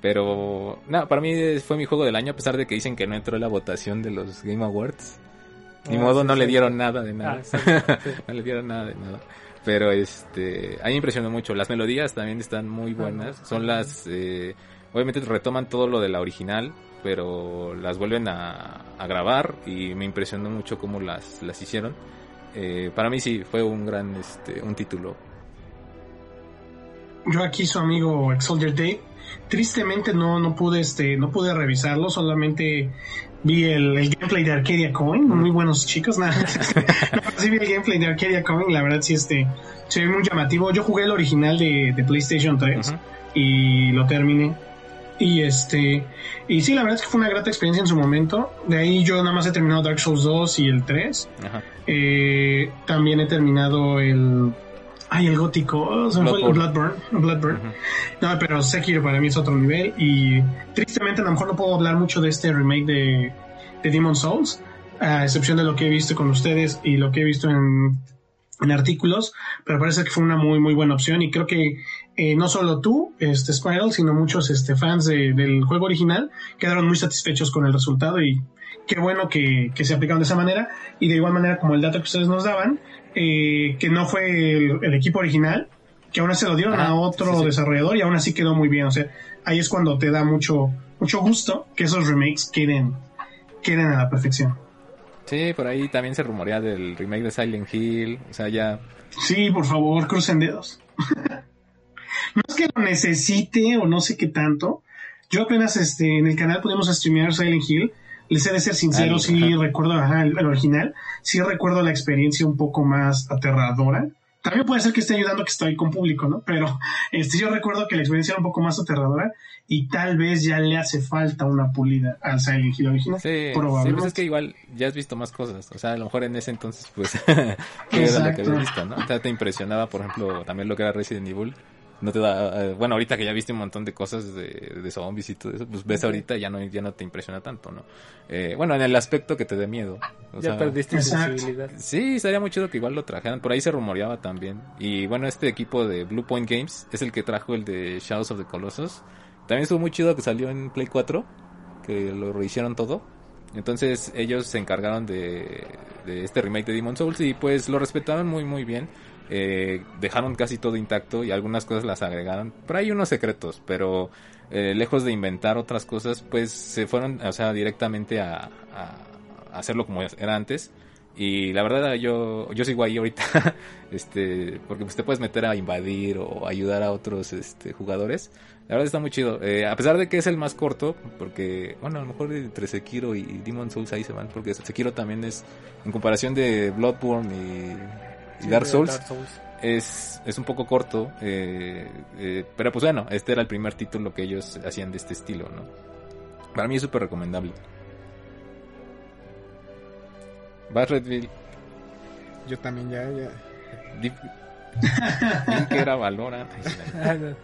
S1: Pero, nada, para mí fue mi juego del año a pesar de que dicen que no entró en la votación de los Game Awards. Ni
S2: Ah,
S1: modo,
S2: sí,
S1: no le dieron nada de nada.
S2: Ah, sí, sí.
S1: no le dieron nada de nada. Pero este, a mí me impresionó mucho. Las melodías también están muy buenas.
S2: Ah,
S1: Son las, eh, obviamente retoman todo lo de la original, pero las vuelven a, a grabar y me impresionó mucho cómo las, las hicieron. Eh, para mí sí, fue un gran, este, un título.
S4: Yo aquí su amigo Ex Soldier Day. Tristemente no, no pude este, no pude revisarlo, solamente vi el, el gameplay de Arcadia Coin, muy buenos chicos, nada. No, sí vi el gameplay de Arcadia Coin, la verdad sí este, se ve muy llamativo. Yo jugué el original de, de PlayStation 3
S1: Ujú.
S4: y lo terminé. Y este, y sí, la verdad es que fue una grata experiencia en su momento. De ahí yo nada más he terminado Dark Souls 2 y el 3.
S1: Ajá.
S4: Eh, también he terminado el. Ay, el gótico. oh, se me fue el
S1: Bloodborne.
S4: No, pero Sekiro para mí es otro nivel. Y tristemente, a lo mejor no puedo hablar mucho de este remake de, de Demon Souls. A excepción de lo que he visto con ustedes y lo que he visto en, en artículos. Pero parece que fue una muy, muy buena opción. Y creo que eh, no solo tú, este Spiral, sino muchos este, fans de- del juego original quedaron muy satisfechos con el resultado. Y qué bueno que, que se aplicaron de esa manera. Y de igual manera, como el dato que ustedes nos daban, eh, que no fue el, el equipo original, que aún se lo dieron
S1: Ajá,
S4: a otro
S1: sí, sí.
S4: desarrollador y aún así quedó muy bien. O sea, ahí es cuando te da mucho, mucho gusto que esos remakes queden, queden a la perfección.
S1: Sí, por ahí también se rumorea del remake de Silent Hill. O sea, ya.
S4: Sí, por favor, crucen dedos. no es que lo necesite o no sé qué tanto. Yo apenas este, en el canal pudimos streamear Silent Hill. Les he de ser sincero, sí
S1: ajá.
S4: recuerdo ajá, el, el original. Sí recuerdo la experiencia un poco más aterradora También puede ser que esté ayudando que estoy con público, ¿no? Pero este, yo recuerdo que la experiencia era un poco más aterradora y tal vez ya le hace falta una pulida al Silent Hill original.
S1: Sí, sí,
S4: probablemente.
S1: pues es que igual ya has visto más cosas. O sea, a lo mejor en ese entonces, pues, ¿qué era lo que habías visto, no? O sea, te impresionaba, por ejemplo, también lo que era Resident Evil. No te da, eh, bueno, ahorita que ya viste un montón de cosas de, de zombies y todo eso, pues ves ahorita ya no, ya no te impresiona tanto, ¿no? Eh, bueno, en el aspecto que te dé miedo. O
S2: Ya
S1: sea,
S2: perdiste
S4: Exacto.
S2: sensibilidad.
S1: Sí, estaría muy chido que igual lo trajeran. Por ahí se rumoreaba también. Y bueno, este equipo de Blue Point Games es el que trajo el de Shadows of the Colossus. También estuvo muy chido que salió en Play 4, que lo rehicieron todo. Entonces ellos se encargaron de, de este remake de Demon Souls y pues lo respetaron muy muy bien. Eh, dejaron casi todo intacto y algunas cosas las agregaron. Pero hay unos secretos, pero eh, lejos de inventar otras cosas, pues se fueron, o sea, directamente a, a- hacerlo como era antes. Y la verdad yo, yo sigo ahí ahorita, este, porque pues te puedes meter a invadir o ayudar a otros este, jugadores. La verdad está muy chido. Eh, a pesar de que es el más corto, porque, bueno, a lo mejor entre Sekiro y Demon Souls ahí se van, porque Sekiro también es, en comparación de Bloodborne y, Dark
S2: Sí,
S1: Souls,
S2: Dark Souls.
S1: es, es un poco corto, eh, eh, pero pues bueno, este era el primer título que ellos hacían de este estilo, ¿no? Para mí es súper recomendable. Vas Redville,
S3: Yo también ya, ya.
S1: que era Valorant.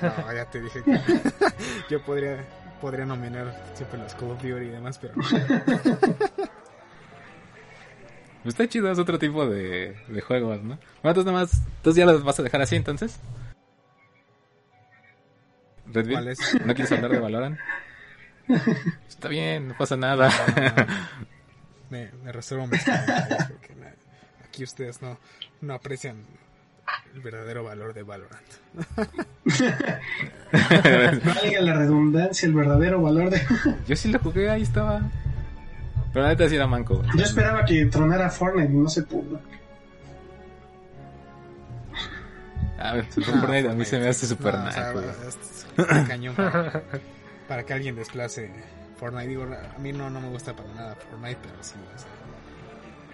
S2: No.
S3: No, ya te dije que yo podría, podría nominar siempre los Call of Duty y demás, pero
S1: Está chido, es otro tipo de, de juegos, ¿no? Bueno, entonces nada más, entonces ya los vas a dejar así entonces. Redville,
S3: ¿cuál es?
S1: ¿no quieres hablar de Valorant? Está bien, no pasa nada.
S3: Me, me reservo mis porque aquí ustedes no, no aprecian el verdadero valor de Valorant.
S4: Valga la redundancia, el verdadero valor de...
S1: Yo sí lo jugué, ahí estaba. Pero la neta sí era manco.
S4: Yo esperaba que tronara Fortnite y no se pudo.
S1: A ver, Super Fortnite a mí se me hace super
S3: No, o sea,
S1: naco.
S3: es súper cañón para, para que alguien desplace Fortnite. Digo, a mí no, no me gusta para nada Fortnite, pero sí, o sea,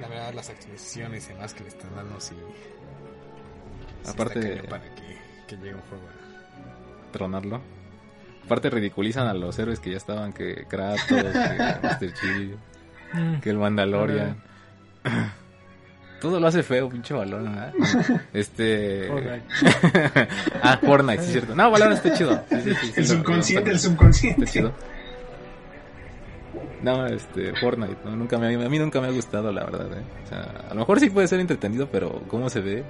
S3: la verdad las actualizaciones y demás que le están dando sí, sí
S1: Aparte-
S3: está cañón para que, que llegue un juego a-
S1: Tronarlo. Aparte ridiculizan a los héroes que ya estaban, que Kratos, que Master Chief,
S2: Mm.
S1: que el Mandalorian. Todo lo hace feo, pinche Valorant, ¿verdad? Este...
S2: Fortnite.
S1: ah, Fortnite, sí es cierto. No, Valorant está chido. Sí, sí, sí, sí,
S4: El
S1: lo-
S4: subconsciente,
S1: lo-
S4: el subconsciente.
S1: Está chido. No, este, Fortnite, ¿no? Nunca me, a mí nunca me ha gustado, la verdad, ¿eh? O sea, a lo mejor sí puede ser entretenido, pero cómo se ve,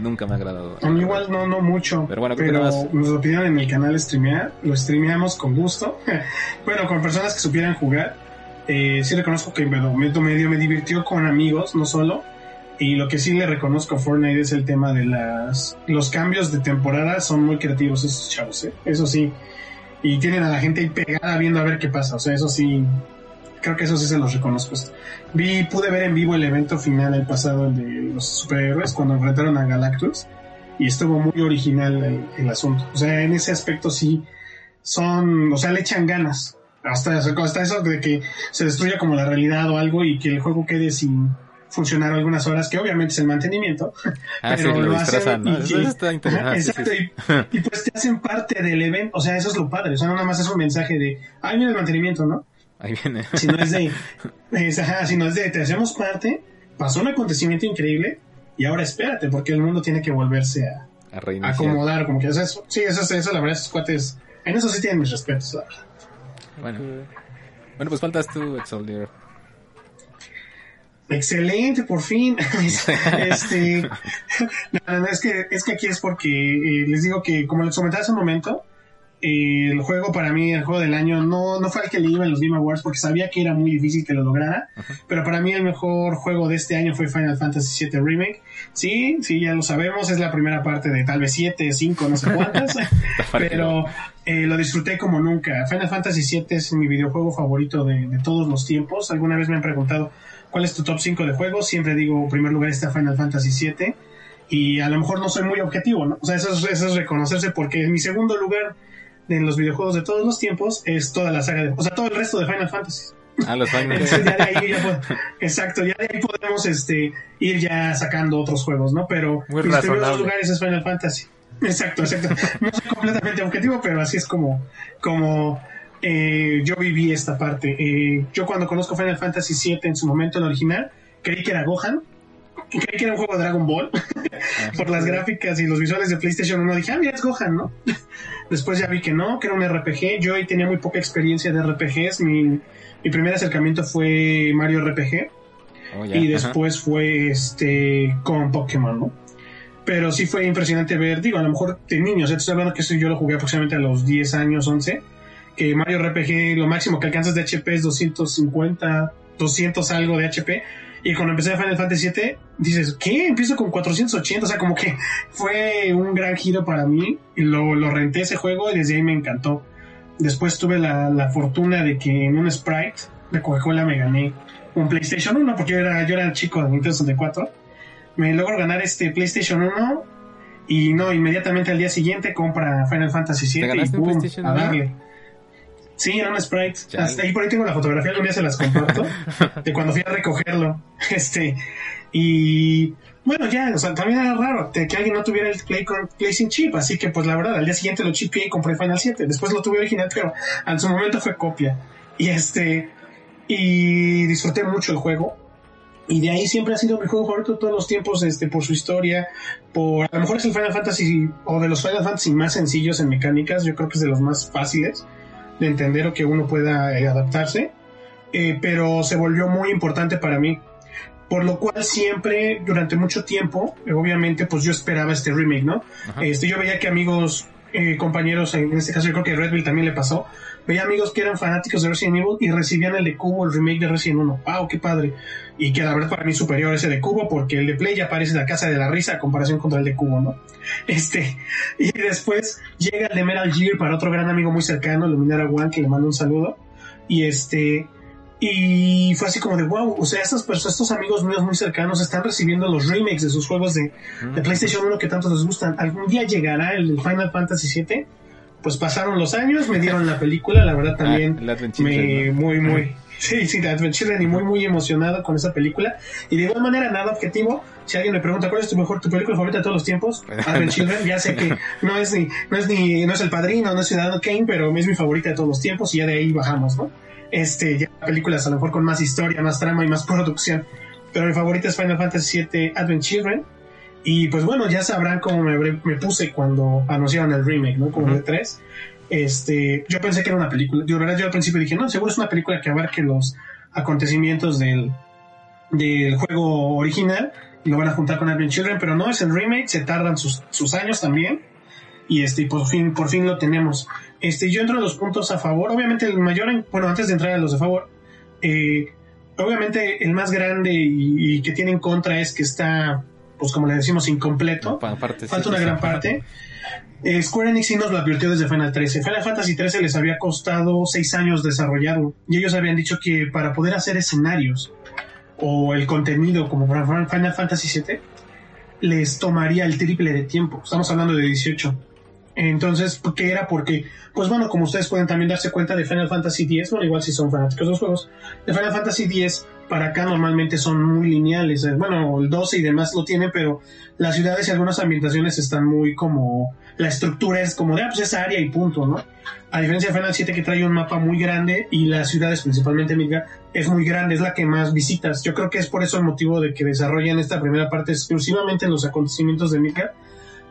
S1: nunca me ha agradado.
S4: A mí igual no, no mucho.
S1: Pero bueno,
S4: pero
S1: más-
S4: nos lo pidieron en el canal streamear, lo streameamos con gusto. bueno, con personas que supieran jugar. Eh, sí reconozco que me, me, medio me divirtió con amigos, no solo. Y lo que sí le reconozco a Fortnite es el tema de las... Los cambios de temporada son muy creativos esos chavos, ¿eh? Eso sí. Y tienen a la gente ahí pegada viendo a ver qué pasa. O sea, eso sí... Creo que eso sí se los reconozco. Vi, pude ver en vivo el evento final el pasado, el de los superhéroes, cuando enfrentaron a Galactus. Y estuvo muy original el, el asunto. O sea, en ese aspecto sí son... O sea, le echan ganas. Hasta, hasta eso de que se destruya como la realidad o algo y que el juego quede sin funcionar algunas horas, que obviamente es el mantenimiento.
S1: Ah,
S4: pero
S1: lo
S4: lo hacen y-
S1: Eso, eso está sí, sí,
S4: exacto. Y, y pues te hacen parte del evento. O sea, eso es lo padre. O sea, no nada más es un mensaje de, ay, mira el mantenimiento, ¿no?
S1: Ahí viene.
S4: Si no es de, es, ajá, si no es de, te hacemos parte, pasó un acontecimiento increíble y ahora espérate, porque el mundo tiene que volverse a,
S1: A
S4: acomodar, como que eso. Sí, eso, es- eso, la verdad, esos cuates, en eso sí tienen mis respetos, la verdad.
S1: Bueno. bueno, pues faltas tú, Exoldier.
S4: Excelente, por fin. este, no, no, es que es que aquí es porque eh, les digo que como les comentaba hace un momento, eh, el juego para mí, el juego del año, no, no fue el que le iba en los Game Awards porque sabía que era muy difícil que lo lograra. Pero para mí el mejor juego de este año fue Final Fantasy VII Remake. Sí, sí, ya lo sabemos, es la primera parte de tal vez 7, 5, no sé cuántas. pero eh, lo disfruté como nunca. Final Fantasy VII es mi videojuego favorito de, de todos los tiempos. Alguna vez me han preguntado cuál es tu top 5 de juegos. Siempre digo, en primer lugar está Final Fantasy VII. Y a lo mejor no soy muy objetivo, ¿no? O sea, eso es, eso es reconocerse porque en mi segundo lugar en los videojuegos de todos los tiempos es toda la saga de... O sea, todo el resto de Final Fantasy.
S1: Ah, los Final
S4: Entonces, ya de ahí ya exacto, ya de ahí podemos este, ir ya sacando otros juegos, ¿no? Pero
S5: Muy
S4: mis primeros lugares es Final Fantasy. Exacto, exacto. No soy completamente objetivo, pero así es como, como eh, yo viví esta parte. Eh, yo cuando conozco Final Fantasy VII en su momento, el original, creí que era Gohan. Creí que era un juego de Dragon Ball por las gráficas y los visuales de PlayStation 1. Dije, ah, mira, es Gohan, ¿no? Después ya vi que no, que era un RPG. Yo ahí tenía muy poca experiencia de RPGs. Mi, mi primer acercamiento fue Mario RPG
S1: Oh,
S4: y
S1: ajá.
S4: después fue este con Pokémon, ¿no? Pero sí fue impresionante ver, digo, a lo mejor de niños, estoy hablando que eso yo lo jugué aproximadamente a los 10 años, 11, que Mario RPG lo máximo que alcanzas de HP es 250, 200 algo de HP, y cuando empecé a Final Fantasy VII, dices, ¿qué? Empiezo con 480, o sea, como que fue un gran giro para mí, y lo, lo renté ese juego y desde ahí me encantó. Después tuve la, la fortuna de que en un Sprite de Coca-Cola me gané un PlayStation 1 porque yo era, yo era chico de Nintendo 64. Me logro ganar este PlayStation 1 y no, inmediatamente al día siguiente compra Final Fantasy
S1: ¿Te
S4: 7 y boom, a
S1: 1?
S4: darle. Sí, era un Sprite. Hasta ahí por ahí tengo la fotografía, algún día se las comparto, de cuando fui a recogerlo. Este, y bueno, ya, o sea, también era raro que alguien no tuviera el Play, con, Play sin chip, así que pues la verdad, al día siguiente lo chipeé y compré Final 7. Después lo tuve original, pero en su momento fue copia. Y este, y disfruté mucho el juego. Y de ahí siempre ha sido mi juego favorito todos los tiempos, este, por su historia, por, a lo mejor es el Final Fantasy, o de los Final Fantasy más sencillos en mecánicas, yo creo que es de los más fáciles de entender o que uno pueda eh, adaptarse, Eh, pero se volvió muy importante para mí, por lo cual siempre, durante mucho tiempo, eh, obviamente, pues yo esperaba este remake, ¿no?
S1: Ajá.
S4: Este, yo veía que amigos, compañeros, en este caso yo creo que Redville también le pasó, veía amigos que eran fanáticos de Resident Evil y recibían el de Cubo, el remake de Resident 1. ¡Wow, qué padre! Y que la verdad para mí es superior ese de Cubo porque el de Play ya parece la casa de la risa a comparación contra el de Cubo, ¿no? Este, y después llega el de Metal Gear para otro gran amigo muy cercano, Luminara One, que le mando un saludo. Y este, y fue así como de wow, o sea, estas personas, estos amigos míos muy cercanos están recibiendo los remakes de sus juegos de, de PlayStation 1 que tanto les gustan. ¿Algún día llegará el Final Fantasy VII? Pues pasaron los años, me dieron la película, la verdad también
S1: Ah, el Advent
S4: me
S1: Children, ¿no?
S4: muy muy sí sí de Advent Children y muy muy emocionado con esa película. Y de igual manera nada objetivo si alguien me pregunta cuál es tu mejor tu película favorita de todos los tiempos Advent Children ya sé que no es ni no es ni no es el Padrino no es Ciudadano Kane pero es mi favorita de todos los tiempos y ya de ahí bajamos no este ya películas a lo mejor con más historia más trama y más producción. Pero mi favorita es Final Fantasy VII Advent Children y pues bueno ya sabrán cómo me, me puse cuando anunciaron el remake no como de 3 este, yo pensé que era una película. De verdad, yo al principio dije, no, seguro es una película que abarque los acontecimientos del, del juego original y lo van a juntar con Advent Children, pero no, es el remake, se tardan sus, sus años también. Y este, y por fin, por fin lo tenemos. Este, yo entro a los puntos a favor. Obviamente, el mayor, bueno, antes de entrar a los de favor, eh, obviamente el más grande y, y que tiene en contra es que está, pues como le decimos, incompleto.
S1: Parte,
S4: Falta
S1: sí,
S4: una gran parte. Eh, Square Enix sí nos lo advirtió desde Final 13. Final Fantasy 13 les había costado seis años desarrollarlo. Y ellos habían dicho que para poder hacer escenarios o el contenido como para Final Fantasy 7 les tomaría el triple de tiempo. Estamos hablando de 18. Entonces, ¿qué era? Porque, pues bueno, como ustedes pueden también darse cuenta de Final Fantasy X, bueno, igual si son fanáticos de los juegos, de Final Fantasy X para acá normalmente son muy lineales. Eh, Bueno, el 12 y demás lo tienen, pero las ciudades y algunas ambientaciones están muy como... La estructura es como de, ah, pues esa área y punto, ¿no? A diferencia de Final 7 que trae un mapa muy grande y las ciudades, principalmente Midgar, es muy grande, es la que más visitas. Yo creo que es por eso el motivo de que desarrollan esta primera parte exclusivamente en los acontecimientos de Midgar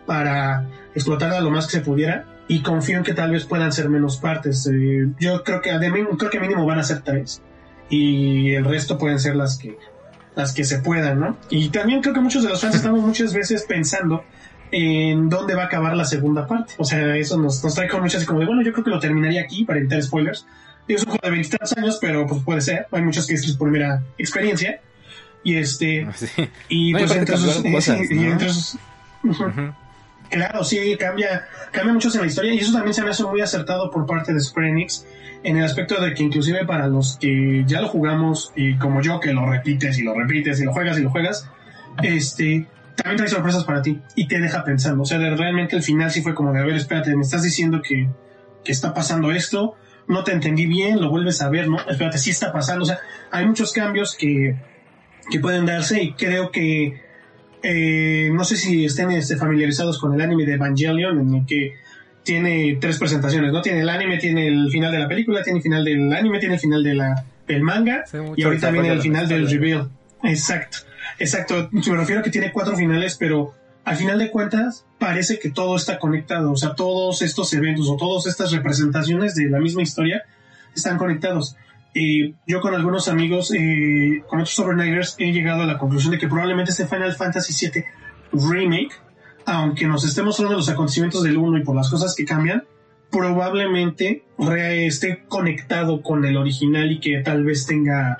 S4: para explotarla lo más que se pudiera y confío en que tal vez puedan ser menos partes. Eh, yo creo que de mínimo, creo que mínimo van a ser tres y el resto pueden ser las que las que se puedan, ¿no? Y también creo que muchos de los fans estamos muchas veces pensando en dónde va a acabar la segunda parte. O sea, eso nos, nos trae con muchas como de, bueno, yo creo que lo terminaría aquí para evitar spoilers. Es un juego de 20 años, pero pues puede ser. Hay muchos que es su primera experiencia. Y este,
S1: Sí.
S4: y
S1: No,
S4: pues entre. Ujú. Claro, sí, cambia, cambia mucho en la historia y eso también se me hace muy acertado por parte de Square Enix en el aspecto de que inclusive para los que ya lo jugamos y como yo que lo repites y lo repites y lo juegas y lo juegas, este, también trae sorpresas para ti y te deja pensando. O sea, de- realmente el final sí fue como de, a ver, espérate, me estás diciendo que, que está pasando esto, no te entendí bien, lo vuelves a ver, ¿no? Espérate, sí está pasando, o sea, hay muchos cambios que, que pueden darse y creo que, eh, no sé si estén este, familiarizados con el anime de Evangelion, en el que tiene tres presentaciones, ¿no? Tiene el anime, tiene el final de la película, tiene el final del anime, tiene el final de la, del manga
S2: Sí,
S4: y ahorita viene el final del reveal. Exacto, exacto. Me refiero a que tiene cuatro finales, pero al final de cuentas parece que todo está conectado. O sea, todos estos eventos o todas estas representaciones de la misma historia están conectados. Yo con algunos amigos, eh, con otros overnighters, he llegado a la conclusión de que probablemente este Final Fantasy VII Remake, aunque nos estemos hablando de los acontecimientos del 1 y por las cosas que cambian, probablemente esté conectado con el original y que tal vez tenga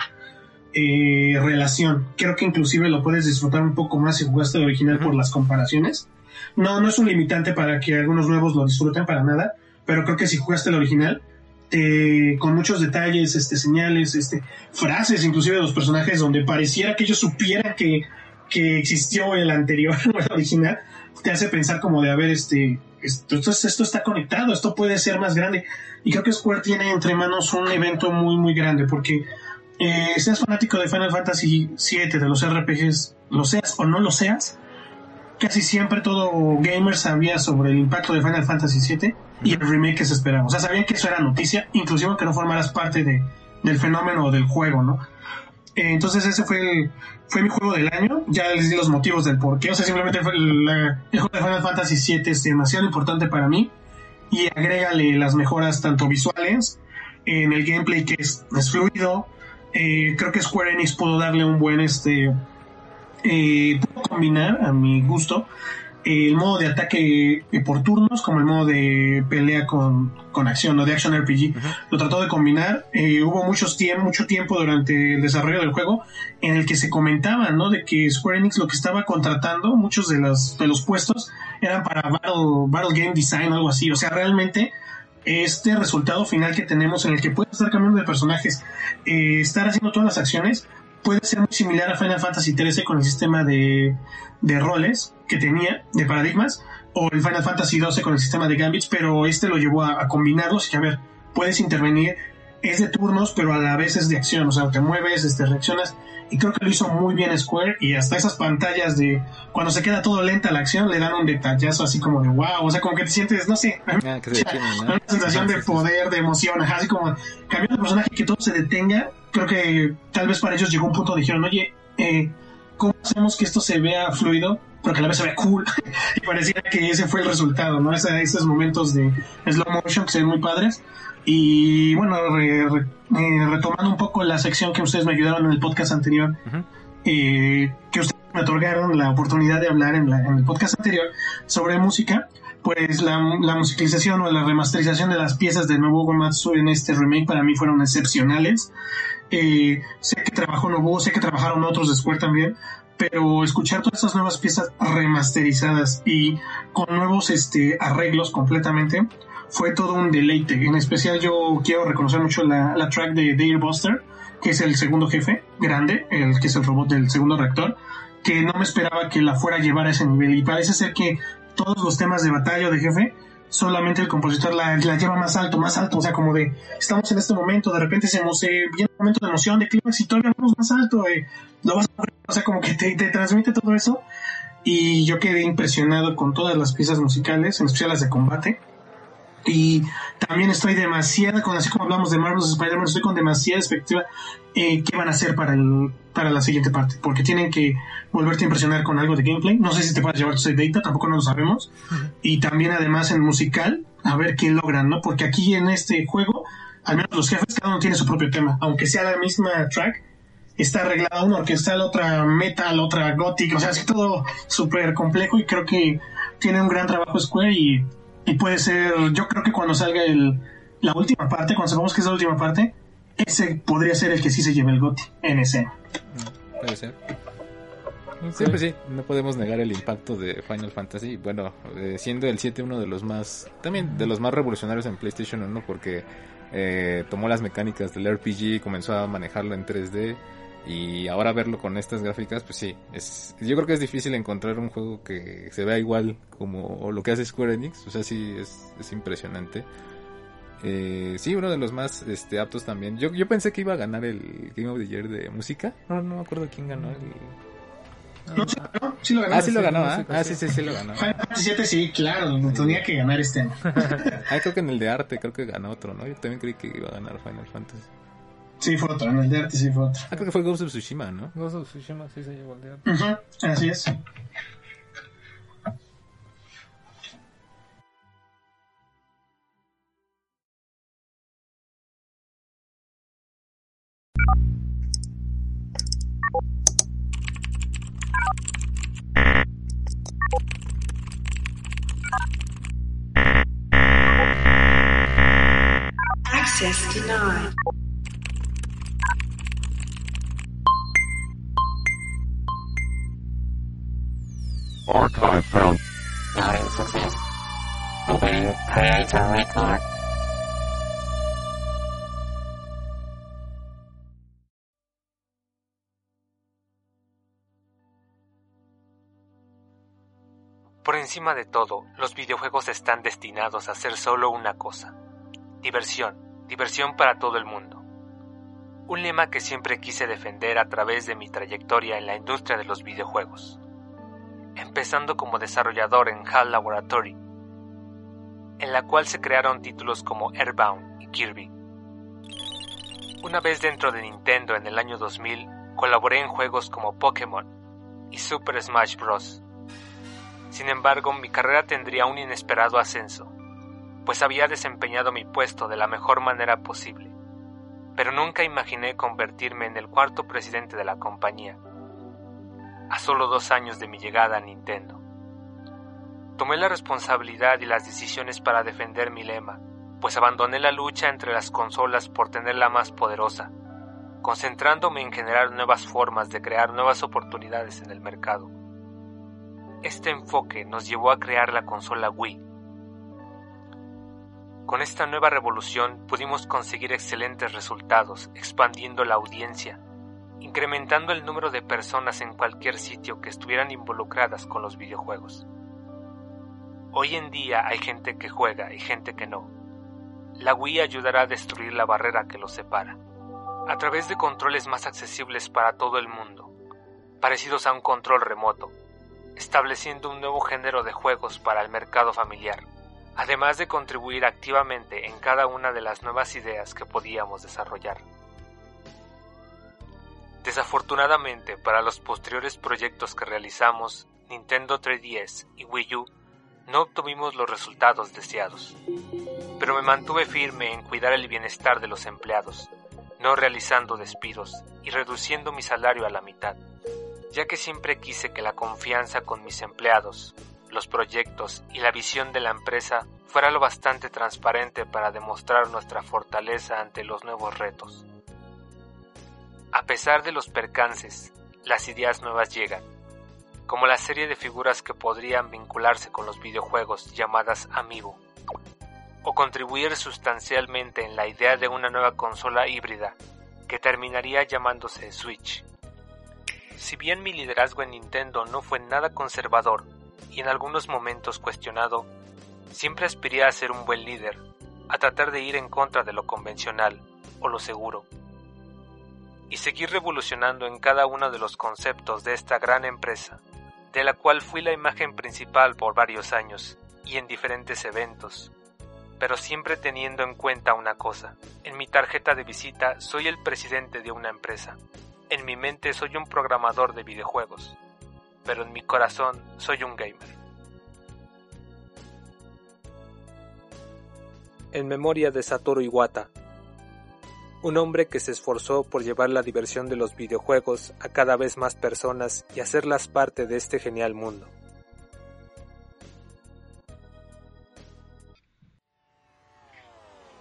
S4: eh, relación. Creo que inclusive lo puedes disfrutar un poco más si jugaste el original por las comparaciones. No, no es un limitante para que algunos nuevos lo disfruten para nada, pero creo que si jugaste el original, te- con muchos detalles, este, señales, este, frases inclusive de los personajes donde pareciera que ellos supieran que, que existió el anterior o el original, te hace pensar como de, a ver, este, esto, esto, esto está conectado, esto puede ser más grande. Y creo que Square tiene entre manos un evento muy, muy grande, porque eh, seas fanático de Final Fantasy VII, de los RPGs, lo seas o no lo seas, casi siempre todo gamer sabía sobre el impacto de Final Fantasy VII y el remake que se esperaba. O sea, sabían que eso era noticia, inclusive que no formaras parte de, del fenómeno del juego, ¿no? Eh, entonces ese fue el, fue mi juego del año. Ya les di los motivos del por qué. O sea, simplemente fue el, juego de Final Fantasy VII es demasiado importante para mí. Y agrégale las mejoras tanto visuales, en el gameplay que es, es fluido. Eh, creo que Square Enix pudo darle un buen este eh, pudo combinar a mi gusto el modo de ataque eh, por turnos como el modo de pelea con, con acción o de action RPG lo trató de combinar. Eh, hubo muchos tiempo mucho tiempo durante el desarrollo del juego en el que se comentaba no de que Square Enix lo que estaba contratando muchos de los de los puestos eran para Battle, Battle Game Design o algo así. O sea realmente este resultado final que tenemos en el que puedes estar cambiando de personajes, eh, estar haciendo todas las acciones, puede ser muy similar a Final Fantasy XIII con el sistema de, de roles que tenía, de paradigmas, o el Final Fantasy XII con el sistema de gambits, pero este lo llevó a, a combinarlos y a ver, puedes intervenir, es de turnos, pero a la vez es de acción, o sea, te mueves, este, reaccionas, y creo que lo hizo muy bien Square, y hasta esas pantallas de cuando se queda todo lenta la acción, le dan un detallazo así como de wow, o sea, como que te sientes, no sé,
S1: Ah, que se detiene, ¿no?
S4: una sensación de poder, de emoción, ajá, así como cambiando de personaje y que todo se detenga. Creo que tal vez para ellos llegó un punto donde dijeron, oye, eh, ¿cómo hacemos que esto se vea fluido? Pero que a la vez se vea cool. y pareciera que ese fue el resultado, ¿no? Esa- esos momentos de slow motion que se ven muy padres. Y bueno, re- re- eh, retomando un poco la sección que ustedes me ayudaron en el podcast anterior, eh, que ustedes me otorgaron la oportunidad de hablar en, la- en el podcast anterior sobre música, pues la, la musicalización o la remasterización de las piezas de Nobuo Uematsu en este remake para mí fueron excepcionales. Eh, sé que trabajó Nobuo, sé que trabajaron otros de Square también, pero escuchar todas estas nuevas piezas remasterizadas y con nuevos este, arreglos completamente fue todo un deleite. En especial yo quiero reconocer mucho la, la track de Dale Buster, que es el segundo jefe grande, el que es el robot del segundo reactor, que no me esperaba que la fuera a llevar a ese nivel y parece ser que todos los temas de batalla de jefe solamente el compositor la, la lleva más alto, más alto, o sea, como de estamos en este momento, de repente se emo- se viene un momento de emoción, de clímax y todavía vamos más alto, eh, lo vas a o sea, como que te, te transmite todo eso y yo quedé impresionado con todas las piezas musicales, en especial las de combate. Y también estoy demasiado, con, así como hablamos de Marvel's Spider-Man, estoy con demasiada expectativa eh, qué van a hacer para, el, para la siguiente parte, porque tienen que volverte a impresionar con algo de gameplay. No sé si te puedes llevar tu data, tampoco no lo sabemos. Y también además en musical, a ver qué logran, ¿no? Porque aquí en este juego, al menos los jefes, cada uno tiene su propio tema, aunque sea la misma track, está arreglada una orquesta, la otra metal, otra gothic, o sea, es todo súper complejo y creo que tiene un gran trabajo Square y, y puede ser, yo creo que cuando salga el, la última parte, cuando sepamos que es la última parte, ese podría ser el que sí se lleve el GOTY en escena.
S1: Puede ser. Sí, pues sí, no podemos negar el impacto de Final Fantasy. Bueno, eh, siendo el 7 uno de los más, también de los más revolucionarios en PlayStation 1, porque eh, tomó las mecánicas del RPG y comenzó a manejarlo en 3D. Y ahora verlo con estas gráficas, pues sí, es, yo creo que es difícil encontrar un juego que se vea igual como lo que hace Square Enix. O sea, sí, es, es impresionante. Eh, sí, uno de los más este, aptos también. Yo, yo pensé que iba a ganar el Game of the Year de música. No, no me acuerdo quién ganó. El...
S4: No, sí, ¿no? Sí lo ganó.
S1: Ah, sí lo ganó, ¿ah?
S7: música,
S1: Ah,
S7: sí.
S1: sí, sí, sí lo ganó.
S4: Final Fantasy VII sí, claro, no tenía que ganar este año.
S1: Ah, creo que en el de arte, creo que ganó otro, ¿no? Yo también creí que iba a ganar Final Fantasy.
S4: Sí, fue otro, en el de arte sí fue otro.
S1: Ah, creo que fue Ghost of Tsushima, ¿no?
S7: Ghost of Tsushima sí se llevó el día.
S4: Ujú, así es.
S5: Access denied.
S8: Archive.
S2: Por encima de todo, los videojuegos están destinados a ser solo una cosa. Diversión, diversión para todo el mundo. Un lema que siempre quise defender a través de mi trayectoria en la industria de los videojuegos. Empezando como desarrollador en HAL Laboratory, en la cual se crearon títulos como Airbound y Kirby. Una vez dentro de Nintendo en el año 2000, colaboré en juegos como Pokémon y Super Smash Bros. Sin embargo, mi carrera tendría un inesperado ascenso, pues había desempeñado mi puesto de la mejor manera posible, pero nunca imaginé convertirme en el cuarto presidente de la compañía, a solo dos años de mi llegada a Nintendo. Tomé la responsabilidad y las decisiones para defender mi lema, pues abandoné la lucha entre las consolas por tenerla más poderosa, concentrándome en generar nuevas formas de crear nuevas oportunidades en el mercado. Este enfoque nos llevó a crear la consola Wii. Con esta nueva revolución pudimos conseguir excelentes resultados, expandiendo la audiencia, incrementando el número de personas en cualquier sitio que estuvieran involucradas con los videojuegos. Hoy en día hay gente que juega y gente que no. La Wii ayudará a destruir la barrera que los separa, a través de controles más accesibles para todo el mundo, parecidos a un control remoto, estableciendo un nuevo género de juegos para el mercado familiar, además de contribuir activamente en cada una de las nuevas ideas que podíamos desarrollar. Desafortunadamente, para los posteriores proyectos que realizamos, Nintendo 3DS y Wii U, no obtuvimos los resultados deseados. Pero me mantuve firme en cuidar el bienestar de los empleados, no realizando despidos y reduciendo mi salario a la mitad ya que siempre quise que la confianza con mis empleados, los proyectos y la visión de la empresa fuera lo bastante transparente para demostrar nuestra fortaleza ante los nuevos retos. A pesar de los percances, las ideas nuevas llegan, como la serie de figuras que podrían vincularse con los videojuegos llamadas Amiibo, o contribuir sustancialmente en la idea de una nueva consola híbrida que terminaría llamándose Switch. Si bien mi liderazgo en Nintendo no fue nada conservador y en algunos momentos cuestionado, siempre aspiré a ser un buen líder, a tratar de ir en contra de lo convencional o lo seguro, y seguir revolucionando en cada uno de los conceptos de esta gran empresa, de la cual fui la imagen principal por varios años y en diferentes eventos, pero siempre teniendo en cuenta una cosa, en mi tarjeta de visita soy el presidente de una empresa. En mi mente soy un programador de videojuegos, pero en mi corazón soy un gamer. En memoria de Satoru Iwata, un hombre que se esforzó por llevar la diversión de los videojuegos a cada vez más personas y hacerlas parte de este genial mundo.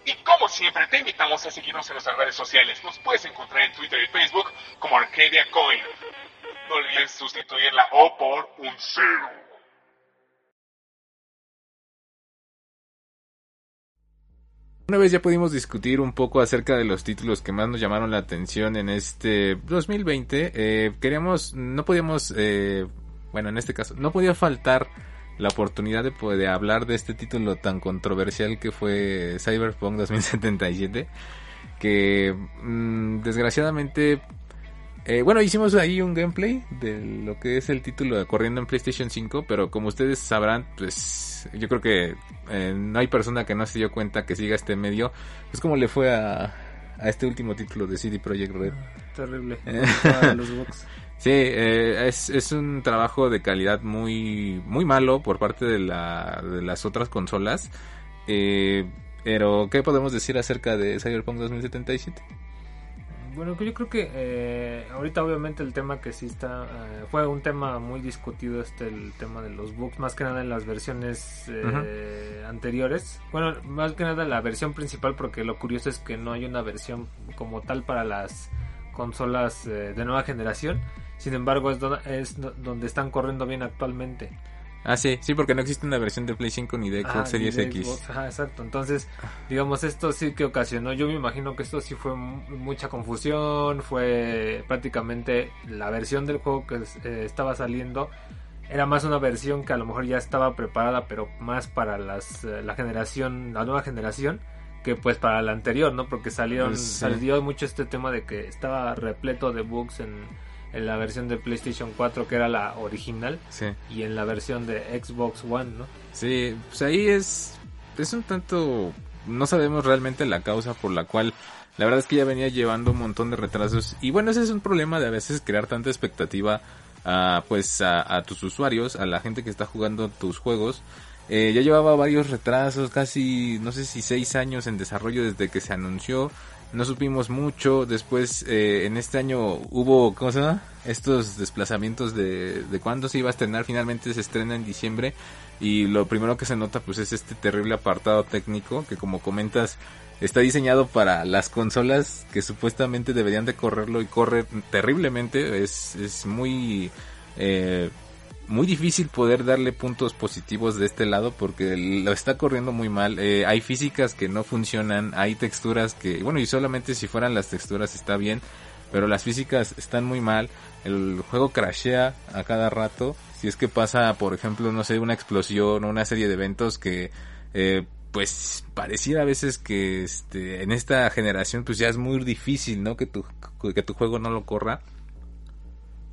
S9: Y como siempre, te invitamos a seguirnos en nuestras redes sociales. Nos puedes encontrar en Twitter y Facebook como Arcadia Coin. No olvides sustituir la O por un cero.
S1: Una vez ya pudimos discutir un poco acerca de los títulos que más nos llamaron la atención en este 2020. Eh, queríamos, no podíamos, eh, bueno, en este caso, no podía faltar la oportunidad de poder hablar de este título tan controversial que fue Cyberpunk 2077 que mm, desgraciadamente eh, bueno hicimos ahí un gameplay de lo que es el título de corriendo en PlayStation 5 pero como ustedes sabrán pues yo creo que eh, no hay persona que no se dio cuenta que siga este medio pues como le fue a, a este último título de CD Projekt Red
S2: Terrible.
S1: Eh.
S2: Los.
S1: Sí, eh, es, es un trabajo de calidad muy muy malo por parte de, la, de las otras consolas. Eh, pero, ¿qué podemos decir acerca de Cyberpunk 2077?
S2: Bueno, que yo creo que eh, ahorita obviamente el tema que sí está eh, fue un tema muy discutido este el tema de los bugs más que nada en las versiones eh, anteriores. Bueno, más que nada la versión principal porque lo curioso es que no hay una versión como tal para las consolas eh, de nueva generación. Sin embargo, es, do- es do- donde están corriendo bien actualmente.
S1: Ah, sí, sí, porque no existe una versión de Play 5 ni de Xbox
S2: Ah,
S1: Series
S2: de
S1: X.
S2: Ajá, exacto. Entonces, digamos, esto sí que ocasionó. Yo me imagino que esto sí fue mu- mucha confusión. Fue prácticamente la versión del juego que eh, estaba saliendo. Era más una versión que a lo mejor ya estaba preparada, pero más para las, eh, la generación, la nueva generación, que pues para la anterior, ¿no? Porque salieron,
S1: Pues, sí.
S2: salió mucho este tema de que estaba repleto de bugs en, en la versión de PlayStation 4, que era la original,
S1: Sí.
S2: y en la versión de Xbox One, ¿no?
S1: Sí, pues ahí es, es un tanto, no sabemos realmente la causa por la cual, la verdad es que ya venía llevando un montón de retrasos y bueno, ese es un problema de a veces crear tanta expectativa a, pues a, a tus usuarios, a la gente que está jugando tus juegos. Eh, ya llevaba varios retrasos, casi, no sé si seis años en desarrollo desde que se anunció. No supimos mucho. Después, eh, en este año hubo, ¿cómo se llama? Estos desplazamientos de, de cuándo se iba a estrenar. Finalmente se estrena en diciembre. Y lo primero que se nota, pues, es este terrible apartado técnico que, como comentas, está diseñado para las consolas que supuestamente deberían de correrlo y corre terriblemente. Es, es muy, eh, muy difícil poder darle puntos positivos de este lado porque lo está corriendo muy mal. Eh, hay físicas que no funcionan, hay texturas que, bueno, y solamente si fueran las texturas está bien, pero las físicas están muy mal. El juego crashea a cada rato. Si es que pasa, por ejemplo, no sé, una explosión o una serie de eventos que, eh, pues pareciera a veces que este en esta generación pues ya es muy difícil, ¿no? Que tu que tu juego no lo corra.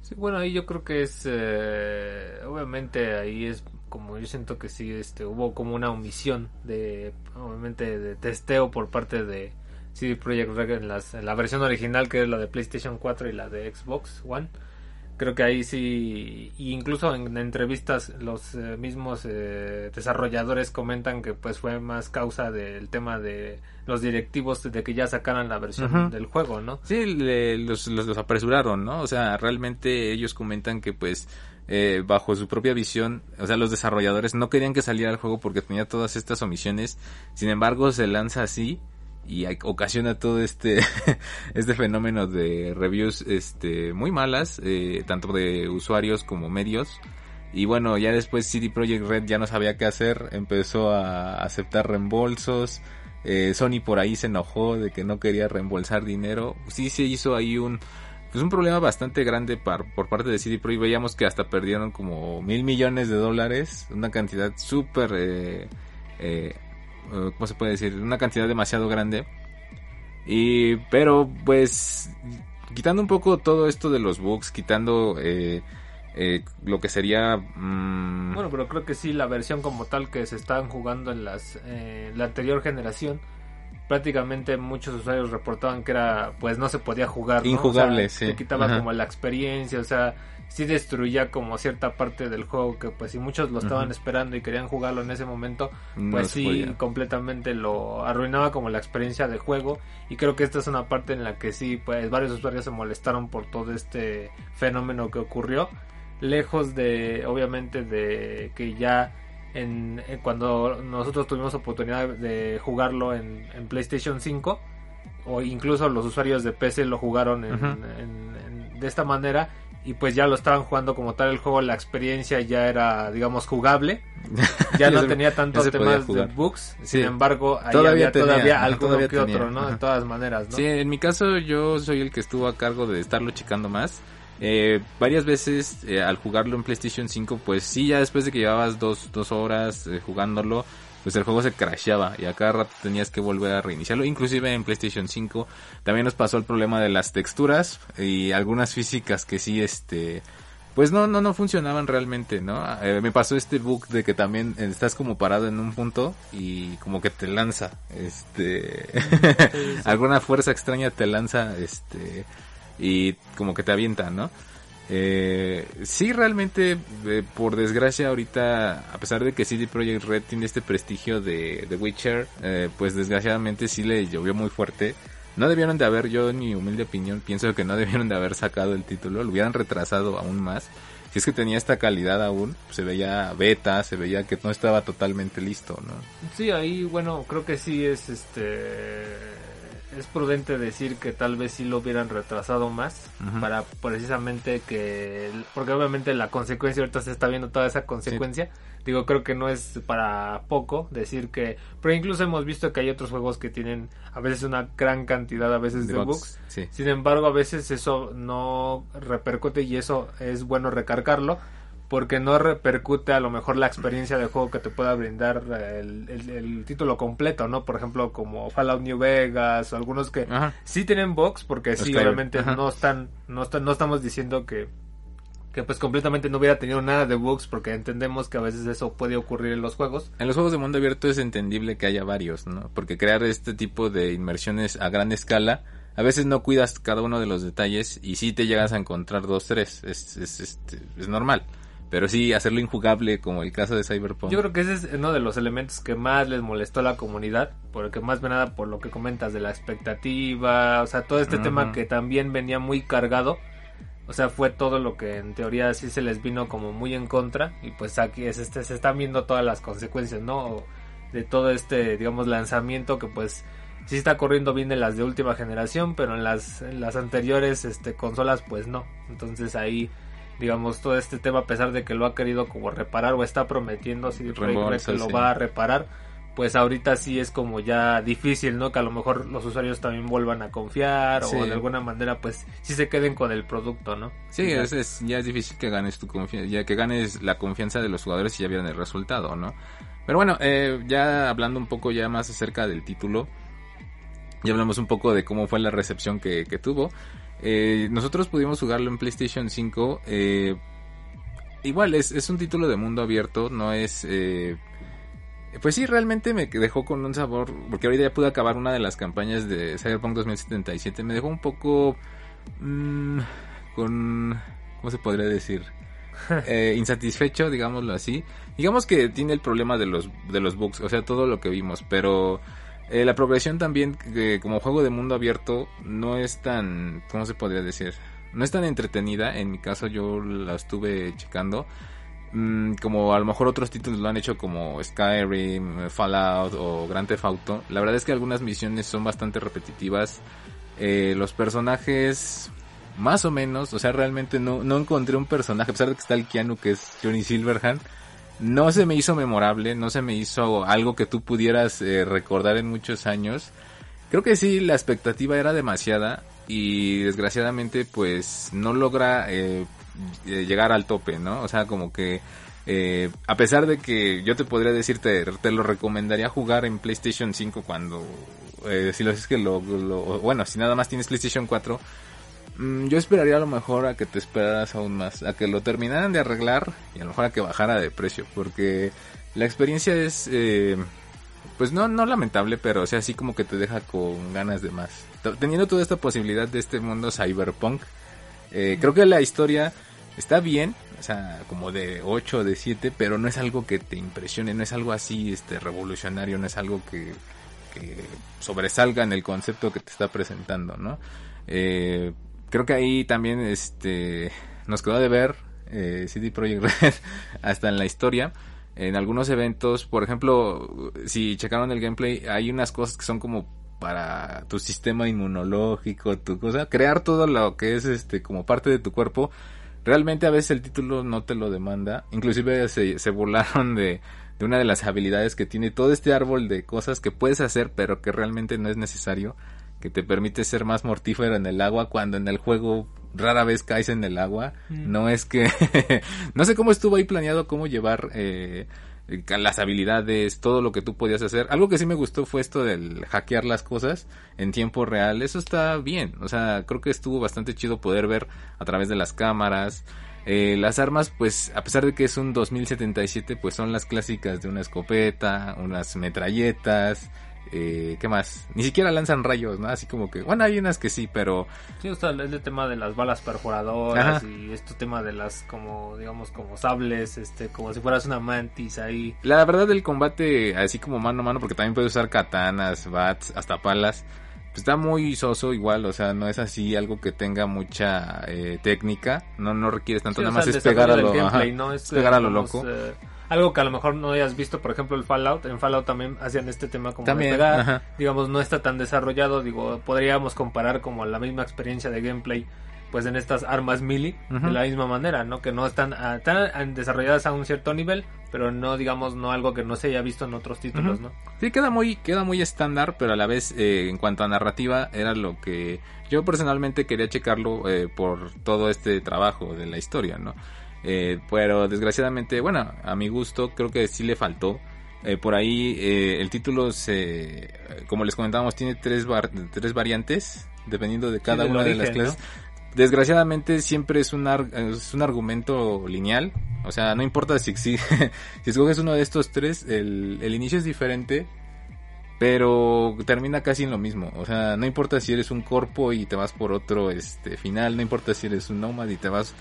S2: Sí, bueno, ahí yo creo que es, eh, obviamente ahí es como yo siento que sí, este, hubo como una omisión de, obviamente, de testeo por parte de CD Projekt Red en, en la versión original que es la de PlayStation 4 y la de Xbox One. Creo que ahí sí, y incluso en entrevistas los eh, mismos eh, desarrolladores comentan que pues fue más causa del tema de los directivos de que ya sacaran la versión del juego, ¿no?
S1: Sí, le- los, los, los apresuraron, ¿no? O sea, realmente ellos comentan que pues eh, bajo su propia visión, o sea, los desarrolladores no querían que saliera el juego porque tenía todas estas omisiones. Sin embargo, se lanza así y ocasiona todo este este fenómeno de reviews este muy malas, eh, tanto de usuarios como medios. Y bueno, ya después CD Projekt Red ya no sabía qué hacer, empezó a aceptar reembolsos. Eh, Sony por ahí se enojó de que no quería reembolsar dinero. Sí se hizo ahí un pues un problema bastante grande por parte de CD Projekt. Veíamos que hasta perdieron como mil millones de dólares, una cantidad súper, eh, ¿cómo se puede decir? Una cantidad demasiado grande. Y pero pues quitando un poco todo esto de los bugs, quitando eh, eh, lo que sería mm,
S2: Bueno, pero creo que sí, la versión como tal que se estaban jugando en las eh, la anterior generación, prácticamente muchos usuarios reportaban que era, pues no se podía jugar. ¿no?
S1: Injugable,
S2: O sea,
S1: sí.
S2: Te quitaba
S1: Ajá.
S2: como la experiencia, o sea, sí destruía como cierta parte del juego que pues si muchos lo estaban esperando y querían jugarlo en ese momento, pues sí,
S1: podía.
S2: completamente lo arruinaba como la experiencia de juego. Y creo que esta es una parte en la que sí, pues varios usuarios se molestaron por todo este fenómeno que ocurrió, lejos de, obviamente, de que ya en, en cuando nosotros tuvimos oportunidad de jugarlo en, en PlayStation 5 o incluso los usuarios de PC lo jugaron en- de esta manera y pues ya lo estaban jugando como tal el juego, la experiencia ya era digamos jugable ya no tenía tantos temas de bugs,
S1: Sí.
S2: sin embargo, ahí
S1: Todavía
S2: había
S1: tenía,
S2: todavía alguno
S1: todavía
S2: que otro, ¿no?
S1: ajá.
S2: De todas maneras, ¿no?
S1: Sí, en mi caso yo soy el que estuvo a cargo de estarlo checando más. Eh, varias veces eh, al jugarlo en PlayStation 5, pues sí, ya después de que llevabas dos, dos horas eh, jugándolo, pues el juego se crasheaba y a cada rato tenías que volver a reiniciarlo. Inclusive en PlayStation 5 también nos pasó el problema de las texturas y algunas físicas que sí, este, pues no, no, no funcionaban realmente, ¿no? Eh, me pasó este bug de que también estás como parado en un punto y como que te lanza, este, alguna fuerza extraña te lanza, este, y como que te avienta, ¿no? Eh, sí, realmente, eh, por desgracia, ahorita, a pesar de que CD Projekt Red tiene este prestigio de, de Witcher, eh, pues desgraciadamente sí le llovió muy fuerte. No debieron de haber, yo en mi humilde opinión, pienso que no debieron de haber sacado el título, lo hubieran retrasado aún más. Si es que tenía esta calidad aún, se veía beta, se veía que no estaba totalmente listo, ¿no?
S2: Sí, ahí, bueno, creo que sí es este. Es prudente decir que tal vez sí lo hubieran retrasado más para precisamente que. Porque obviamente la consecuencia, ahorita se está viendo toda esa consecuencia. Digo, creo que no es para poco decir que. Pero incluso hemos visto que hay otros juegos que tienen a veces una gran cantidad, a veces de,
S1: De
S2: bugs.
S1: bugs, sí.
S2: Sin embargo, a veces eso no repercute y eso es bueno recargarlo porque no repercute a lo mejor la experiencia de juego que te pueda brindar el, el- el título completo, ¿no? Por ejemplo, como Fallout New Vegas o algunos que
S1: Ajá.
S2: sí tienen bugs porque sí, obviamente
S1: ajá.
S2: no están, no están, no estamos diciendo que que pues completamente no hubiera tenido nada de bugs porque entendemos que a veces eso puede ocurrir en los juegos.
S1: En los juegos de mundo abierto es entendible que haya varios, ¿no? Porque crear este tipo de inmersiones a gran escala, a veces no cuidas cada uno de los detalles y sí te llegas a encontrar dos, tres, es, es, este, es normal. Pero sí, hacerlo injugable como el caso de Cyberpunk.
S2: Yo creo que ese es uno de los elementos que más les molestó a la comunidad, porque más que nada por lo que comentas de la expectativa, o sea, todo este tema que también venía muy cargado, o sea, fue todo lo que en teoría sí se les vino como muy en contra, y pues aquí es este, se están viendo todas las consecuencias, ¿no? De todo este, digamos, lanzamiento que pues sí está corriendo bien en las de última generación, pero en las, en las anteriores este, consolas pues no, entonces ahí digamos, todo este tema, a pesar de que lo ha querido como reparar o está prometiendo si
S1: Reembolsa,
S2: que lo
S1: sí.
S2: va a reparar, pues ahorita sí es como ya difícil, ¿no? Que a lo mejor los usuarios también vuelvan a confiar
S1: Sí.
S2: o de alguna manera, pues sí se queden con el producto, ¿no?
S1: Sí,
S2: Ya.
S1: es, es- ya es difícil que ganes tu confianza, ya que ganes la confianza de los jugadores y ya vieron el resultado, ¿no? Pero bueno, eh, ya hablando un poco ya más acerca del título, ya hablamos un poco de cómo fue la recepción que, que tuvo. Eh, nosotros pudimos jugarlo en PlayStation 5. eh, igual, es, es un título de mundo abierto, no es... eh, pues sí, realmente me dejó con un sabor, porque ahorita ya pude acabar una de las campañas de Cyberpunk 2077, me dejó un poco... mm, con... ¿Cómo se podría decir? Eh, insatisfecho, digámoslo así. Digamos que tiene el problema de los, de los bugs, o sea, todo lo que vimos, pero eh, la progresión también, que como juego de mundo abierto, no es tan, ¿cómo se podría decir? No es tan entretenida, en mi caso yo la estuve checando, mm, como a lo mejor otros títulos lo han hecho como Skyrim, Fallout o Grand Theft Auto. La verdad es que algunas misiones son bastante repetitivas. Eh, los personajes más o menos, o sea, realmente no, no encontré un personaje, a pesar de que está el Keanu que es Johnny Silverhand, no se me hizo memorable, no se me hizo algo que tú pudieras eh, recordar en muchos años. Creo que sí, la expectativa era demasiada y desgraciadamente pues no logra eh, eh, llegar al tope, ¿no? O sea, como que eh, a pesar de que yo te podría decirte, te lo recomendaría jugar en PlayStation 5 cuando, eh, si lo es que lo, lo- bueno, si nada más tienes PlayStation 4, mm, yo esperaría a lo mejor a que te esperaras aún más, a que lo terminaran de arreglar y a lo mejor a que bajara de precio, porque la experiencia es, eh, pues no, no lamentable, pero o sea, así como que te deja con ganas de más. Teniendo toda esta posibilidad de este mundo cyberpunk, eh, creo que la historia está bien, o sea, como de 8 o de 7, pero no es algo que te impresione, no es algo así este revolucionario, no es algo que, que sobresalga en el concepto que te está presentando, ¿no? Eh, creo que ahí también este nos quedó de ver eh, CD Projekt Red hasta en la historia. En algunos eventos, por ejemplo, si checaron el gameplay, hay unas cosas que son como para tu sistema inmunológico, tu cosa, crear todo lo que es este como parte de tu cuerpo. Realmente a veces el título no te lo demanda. Inclusive se, se burlaron de, de una de las habilidades que tiene todo este árbol de cosas que puedes hacer, pero que realmente no es necesario. Que te permite ser más mortífero en el agua cuando en el juego rara vez caes en el agua.
S2: Mm.
S1: No es que... no sé cómo estuvo ahí planeado cómo llevar eh, las habilidades, todo lo que tú podías hacer. Algo que sí me gustó fue esto del hackear las cosas en tiempo real. Eso está bien. O sea, creo que estuvo bastante chido poder ver a través de las cámaras. Eh, las armas, pues, a pesar de que es un 2077, pues son las clásicas de una escopeta, unas metralletas, eh, ¿qué más? Ni siquiera lanzan rayos, ¿no? Así como que, bueno, hay unas que sí, pero
S2: Sí, o sea, es el tema de las balas perforadoras
S1: Ajá.
S2: y este tema de las como, digamos, como sables, este, como si fueras una mantis ahí.
S1: la verdad el combate, así como mano a mano, porque también puedes usar katanas, bats, hasta palas, pues está muy soso igual, o sea, no es así algo que tenga mucha eh, técnica, no, no requieres tanto,
S2: Sí,
S1: nada más
S2: sea,
S1: es pegar a lo,
S2: gameplay, ¿no?
S1: es
S2: Es,
S1: pegar a lo
S2: digamos,
S1: loco.
S2: eh, algo que a lo mejor no hayas visto, por ejemplo, el Fallout. En Fallout también hacían este tema como
S1: También,
S2: de pegar.
S1: ajá.
S2: Digamos, no está tan desarrollado. Digo, podríamos comparar como la misma experiencia de gameplay, pues en estas armas melee, de la misma manera, ¿no? Que no están ah, tan ah, desarrolladas a un cierto nivel, pero no, digamos, no algo que no se haya visto en otros títulos. ¿no?
S1: Sí, queda muy, queda muy estándar, pero a la vez, eh, en cuanto a narrativa, era lo que yo personalmente quería checarlo eh, por todo este trabajo de la historia, ¿no? Eh, pero desgraciadamente, bueno, a mi gusto, creo que sí le faltó. Eh, por ahí, eh, el título se, como les comentábamos, tiene tres, var- tres variantes, dependiendo de cada una de las clases. Desgraciadamente siempre es un, ar- es un argumento lineal. O sea, no importa si, si, si escoges uno de estos tres, el, el inicio es diferente, pero termina casi en lo mismo. O sea, no importa si eres un corpo y te vas por otro este final, no importa si eres un nómada y te vas...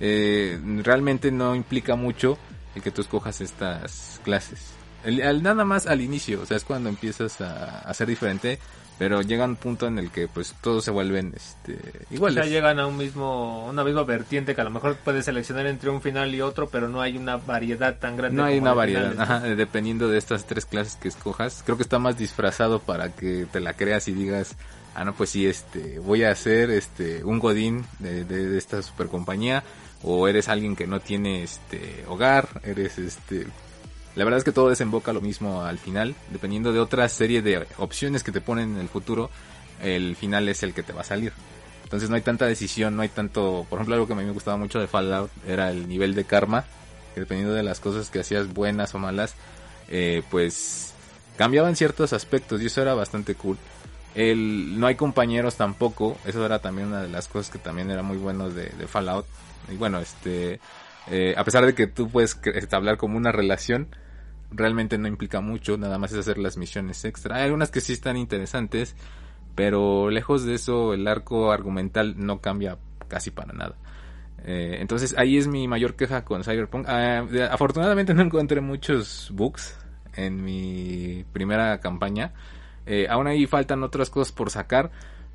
S1: eh, realmente no implica mucho el que tú escojas estas clases. El- nada más al inicio, o sea, es cuando empiezas a, a ser diferente, pero llega un punto en el que pues todos se vuelven este,
S2: O
S1: iguales.
S2: sea, llegan a un mismo, una misma vertiente que a lo mejor puedes seleccionar entre un final y otro, pero no hay una variedad tan grande.
S1: No hay
S2: como
S1: una variedad, ajá, dependiendo de estas tres clases que escojas. Creo que está más disfrazado para que te la creas y digas, ah, no, pues sí, este, voy a hacer este, un godín de, de, de esta super compañía. O eres alguien que no tiene este hogar, eres este... La verdad es que todo desemboca lo mismo al final, dependiendo de otra serie de opciones que te ponen en el futuro, el final es el que te va a salir. Entonces no hay tanta decisión, no hay tanto... Por ejemplo, algo que a mí me gustaba mucho de Fallout era el nivel de karma, que dependiendo de las cosas que hacías buenas o malas, eh, pues cambiaban ciertos aspectos y eso era bastante cool. El, no hay compañeros tampoco, eso era también una de las cosas que también era muy bueno de, de Fallout. Y bueno, este, eh, a pesar de que tú puedes establecer como una relación, realmente no implica mucho, nada más es hacer las misiones extra. Hay algunas que sí están interesantes, pero lejos de eso el arco argumental no cambia casi para nada. Eh, entonces ahí es mi mayor queja con Cyberpunk. Ah, afortunadamente no encontré muchos bugs en mi primera campaña. Eh, aún ahí faltan otras cosas por sacar.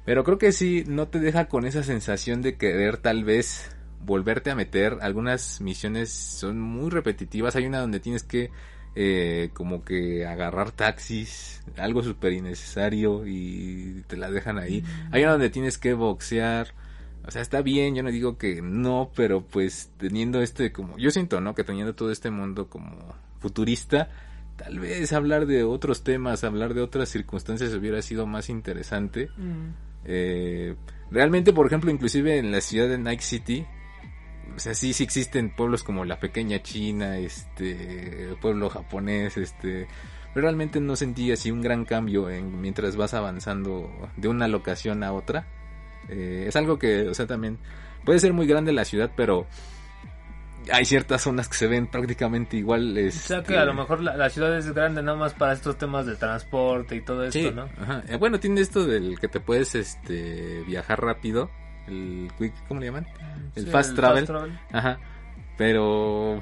S1: Pero creo que sí, no te deja con esa sensación de querer tal vez volverte a meter. Algunas misiones son muy repetitivas. Hay una donde tienes que eh, como que agarrar taxis, algo súper innecesario y te la dejan ahí. Hay una donde tienes que boxear. O sea, está bien, yo no digo que no, pero pues teniendo este como, yo siento, ¿no? Que teniendo todo este mundo como futurista, tal vez hablar de otros temas, hablar de otras circunstancias hubiera sido más interesante. Eh, realmente, por ejemplo, inclusive en la ciudad de Night City, o sea, sí, sí existen pueblos como la pequeña China, este, pueblo japonés, este, pero realmente no sentí así un gran cambio en, mientras vas avanzando de una locación a otra. Eh, es algo que, o sea, también puede ser muy grande la ciudad, pero hay ciertas zonas que se ven prácticamente igual.
S2: O sea que a lo mejor la, la ciudad es grande nada más para estos temas de transporte y todo esto,
S1: Sí,
S2: ¿no?
S1: ajá. Eh, bueno, tiene esto del que te puedes este viajar rápido, el quick, ¿cómo le llaman? El
S2: Sí,
S1: fast
S2: el
S1: travel.
S2: fast travel.
S1: Ajá. Pero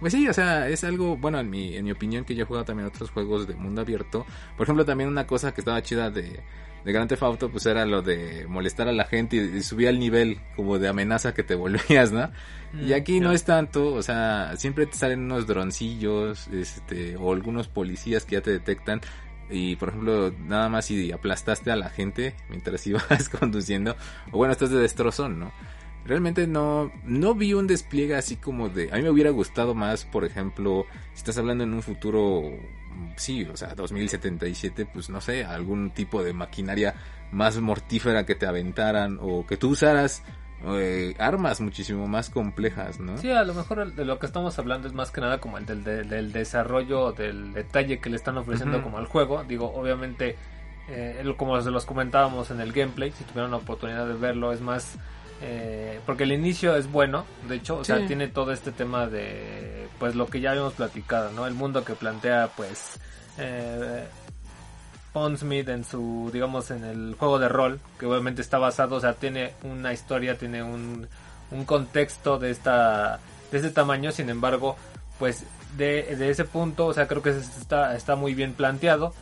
S1: pues sí, o sea, es algo, bueno, en mi en mi opinión que yo he jugado también otros juegos de mundo abierto. Por ejemplo, también una cosa que estaba chida de de Grand Theft Auto pues era lo de molestar a la gente y, y subía el nivel como de amenaza que te volvías, ¿no? Y
S2: Mm,
S1: aquí no es tanto, o sea, siempre te salen unos droncillos, este, o algunos policías que ya te detectan. Y por ejemplo, nada más si aplastaste a la gente mientras ibas conduciendo, o bueno, estás de destrozón, ¿no? Realmente no, no vi un despliegue así como de, a mí me hubiera gustado más, por ejemplo, si estás hablando en un futuro, sí, o sea, 2077, pues no sé, algún tipo de maquinaria más mortífera que te aventaran, o que tú usaras eh, armas muchísimo más complejas, ¿no?
S2: Sí, a lo mejor de lo que estamos hablando es más que nada como el del, del, del desarrollo, del detalle que le están ofreciendo como al juego. Digo, obviamente, eh, como se los comentábamos en el gameplay, si tuvieron la oportunidad de verlo, es más... eh, porque el inicio es bueno, de hecho, o sea, tiene todo este tema de, pues lo que ya habíamos platicado, ¿no? El mundo que plantea, pues, eh, Pondsmith en su, digamos, en el juego de rol, que obviamente está basado, o sea, tiene una historia, tiene un, un contexto de esta, de este tamaño, sin embargo, pues de, de ese punto, o sea, creo que es- está, está muy bien planteado,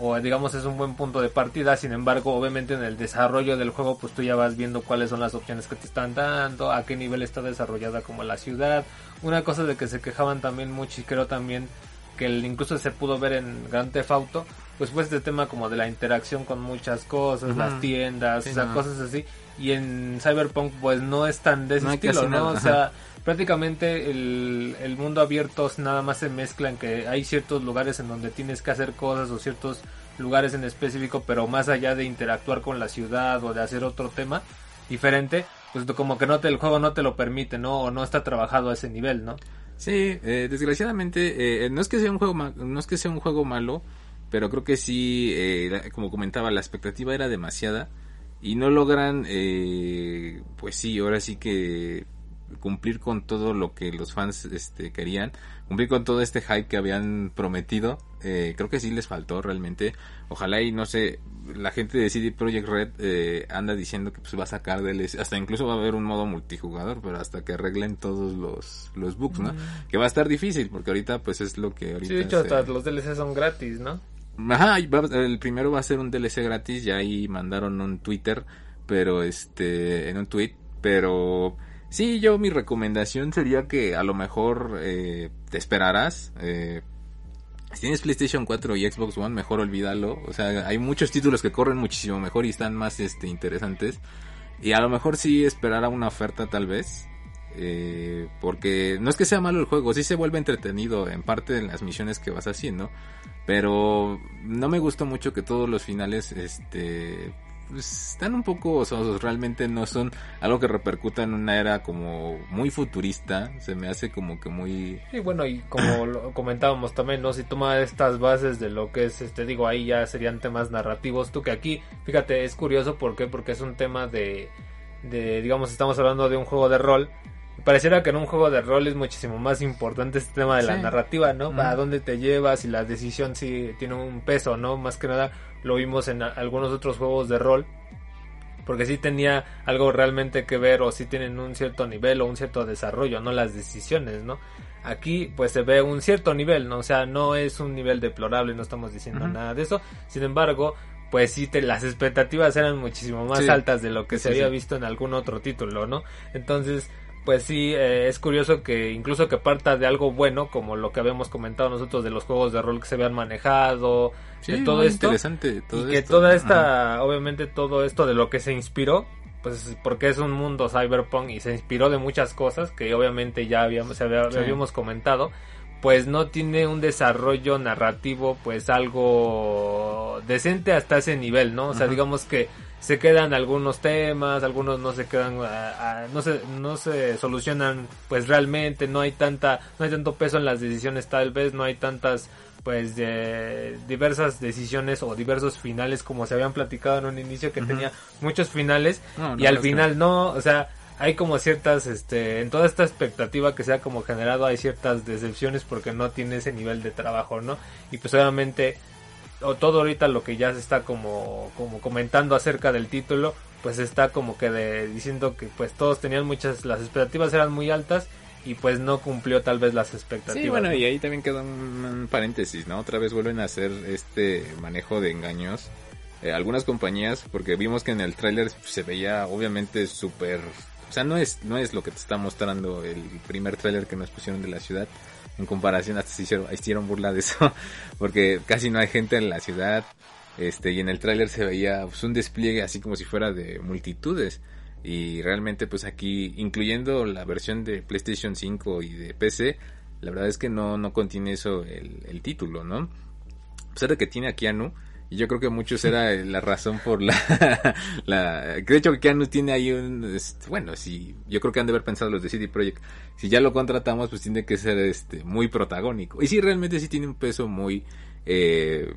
S2: o digamos es un buen punto de partida, sin embargo, obviamente en el desarrollo del juego, pues tú ya vas viendo cuáles son las opciones que te están dando, a qué nivel está desarrollada como la ciudad, una cosa de que se quejaban también mucho y creo también que el- incluso se pudo ver en Grand Theft Auto, pues fue este tema como de la interacción con muchas cosas, las tiendas,
S1: Sí,
S2: o sea,
S1: no.
S2: cosas así, y en Cyberpunk pues no es tan de ese
S1: No
S2: estilo, ¿no? O sea, prácticamente el, el mundo abierto nada más se mezcla en que hay ciertos lugares en donde tienes que hacer cosas o ciertos lugares en específico, pero más allá de interactuar con la ciudad o de hacer otro tema diferente, pues como que no te, el juego no te lo permite, ¿no? O no está trabajado a ese nivel, ¿no?
S1: Sí, eh, desgraciadamente eh, no es que sea un juego ma- no es que sea un juego malo, pero creo que sí, eh, como comentaba, la expectativa era demasiada y no logran, eh, pues sí, ahora sí que cumplir con todo lo que los fans este, querían, cumplir con todo este hype que habían prometido. Eh, creo que sí les faltó realmente. Ojalá y no sé, la gente de CD Projekt Red eh, anda diciendo que pues va a sacar DLC, hasta incluso va a haber un modo multijugador, pero hasta que arreglen todos los, los bugs, ¿no? Que va a estar difícil, porque ahorita pues es lo que ahorita
S2: Sí, de hecho
S1: se-
S2: hasta los DLC son gratis, ¿no?
S1: Ajá, el primero va a ser un DLC gratis, ya ahí mandaron un Twitter, pero este, en un tweet, pero sí, yo mi recomendación sería que a lo mejor eh, te esperarás, eh, si tienes PlayStation 4 y Xbox One, mejor olvídalo, o sea, hay muchos títulos que corren muchísimo mejor y están más este, interesantes, y a lo mejor sí esperar a una oferta tal vez, eh, porque no es que sea malo el juego, sí se vuelve entretenido en parte de las misiones que vas haciendo, pero no me gustó mucho que todos los finales este pues, están un poco sosos, realmente no son algo que repercuta en una era como muy futurista, se me hace como que muy
S2: Y bueno, y como lo comentábamos también, ¿no? Si toma estas bases de lo que es, este, digo, ahí ya serían temas narrativos. Tú que aquí, fíjate, es curioso, ¿por qué? Porque es un tema de, de digamos, estamos hablando de un juego de rol. Pareciera que en un juego de rol es muchísimo más importante este tema de la narrativa, ¿no?
S1: Ujú.
S2: A dónde te llevas y la decisión sí tiene un peso, ¿no? Más que nada lo vimos en algunos otros juegos de rol porque sí tenía algo realmente que ver o sí tienen un cierto nivel o un cierto desarrollo, no las decisiones, ¿no? Aquí pues se ve un cierto nivel, ¿no? O sea, no es un nivel deplorable, no estamos diciendo nada de eso. Sin embargo, pues sí te, las expectativas eran muchísimo más
S1: Sí.
S2: altas de lo que
S1: Sí,
S2: se había visto en algún otro título, ¿no? Entonces, pues sí, eh, es curioso que incluso que parta de algo bueno, como lo que habíamos comentado nosotros de los juegos de rol que se habían manejado,
S1: sí,
S2: de todo esto
S1: interesante todo
S2: y que
S1: esto.
S2: toda
S1: Ajá.
S2: esta, obviamente todo esto de lo que se inspiró, pues porque es un mundo cyberpunk y se inspiró de muchas cosas que obviamente ya habíamos, se había-
S1: Sí.
S2: habíamos comentado, pues no tiene un desarrollo narrativo pues algo decente hasta ese nivel, ¿no? O sea, digamos que se quedan algunos temas, algunos no se quedan, ah, no se, no se solucionan pues realmente, no hay tanta, no hay tanto peso en las decisiones tal vez, no hay tantas pues de diversas decisiones o diversos finales como se habían platicado en un inicio que tenía muchos finales
S1: No, no,
S2: y al
S1: que-
S2: final no, o sea, hay como ciertas, este, en toda esta expectativa que se ha como generado hay ciertas decepciones porque no tiene ese nivel de trabajo, ¿no? Y pues obviamente o todo ahorita lo que ya se está como, como comentando acerca del título, pues está como que de, diciendo que pues todos tenían muchas, las expectativas eran muy altas y pues no cumplió tal vez las expectativas.
S1: Sí, bueno,
S2: ¿no?
S1: y ahí también queda un, un paréntesis, ¿no? Otra vez vuelven a hacer este manejo de engaños. Eh, algunas compañías, porque vimos que en el tráiler se veía obviamente súper... O sea, no es, no es lo que te está mostrando el primer tráiler que nos pusieron de la ciudad. En comparación, hasta se hicieron, hicieron burla de eso. Porque casi no hay gente en la ciudad. Este, y en el tráiler se veía pues, un despliegue así como si fuera de multitudes. Y realmente pues aquí, incluyendo la versión de PlayStation 5 y de PC, la verdad es que no, no contiene eso el, el título, ¿no? A pesar de que tiene a Keanu, Y yo creo que muchos era la razón por la, la que de hecho Keanu tiene ahí un, este, bueno, si, yo creo que han de haber pensado los de CD Projekt, si ya lo contratamos, pues tiene que ser, este, muy protagónico. Y sí, realmente sí tiene un peso muy, eh,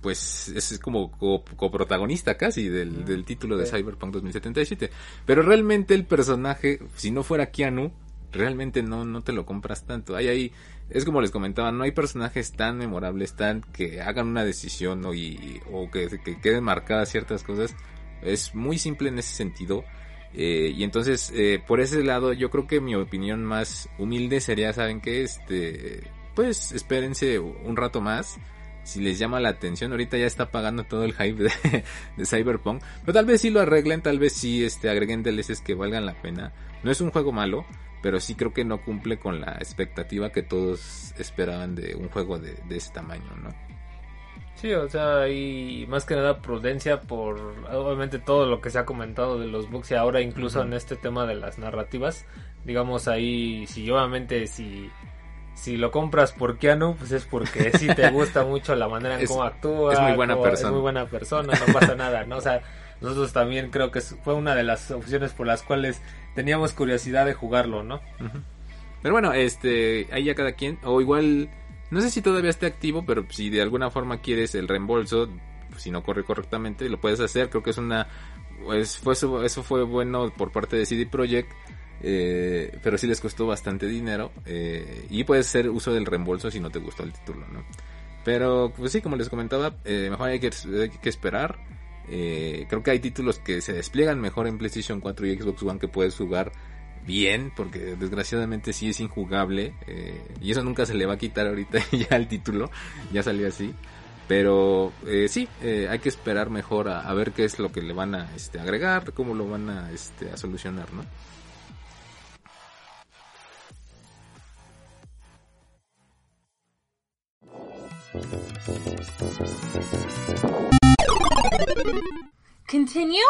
S1: pues es como co- coprotagonista casi del, del título de
S2: Sí.
S1: Cyberpunk 2077. Pero realmente el personaje, si no fuera Keanu, realmente no, no te lo compras tanto. Hay ahí, es como les comentaba, no hay personajes tan memorables, tan que hagan una decisión o, o que, que queden marcadas ciertas cosas. Es muy simple en ese sentido. Eh, y entonces, eh, por ese lado, yo creo que mi opinión más humilde sería, ¿saben qué? Este, pues espérense un rato más. Si les llama la atención, ahorita ya está pagando todo el hype de, de Cyberpunk. Pero tal vez sí lo arreglen, tal vez sí este, agreguen DLCs que valgan la pena. No es un juego malo, pero sí creo que no cumple con la expectativa que todos esperaban de un juego de, de ese tamaño, ¿no?
S2: Sí, o sea, hay más que nada prudencia por obviamente todo lo que se ha comentado de los bugs y ahora incluso en este tema de las narrativas, digamos ahí, si obviamente si si lo compras por Keanu, pues es porque sí te gusta mucho la manera en
S1: Es-
S2: cómo actúa,
S1: es muy buena
S2: cómo-
S1: persona.
S2: es muy buena persona, no pasa nada, ¿no? O sea, nosotros también creo que fue una de las opciones por las cuales teníamos curiosidad de jugarlo, ¿no?
S1: Pero bueno, este, ahí ya cada quien, o igual, no sé si todavía esté activo, pero si de alguna forma quieres el reembolso, si no corre correctamente, lo puedes hacer. Creo que es una, pues, fue eso, eso fue bueno por parte de CD Projekt, eh, pero sí les costó bastante dinero eh, y puedes hacer uso del reembolso si no te gustó el título, ¿no? Pero, pues sí, como les comentaba, eh, mejor hay que, hay que esperar. Eh, creo que hay títulos que se despliegan mejor en PlayStation 4 y Xbox One que puedes jugar bien, porque desgraciadamente sí es injugable. eh, y eso nunca se le va a quitar ahorita ya al título. Ya salió así. Pero eh, sí, hay que esperar mejor a, a ver qué es lo que le van a este, agregar, cómo lo van a, este, a solucionar, ¿no?
S6: Continue?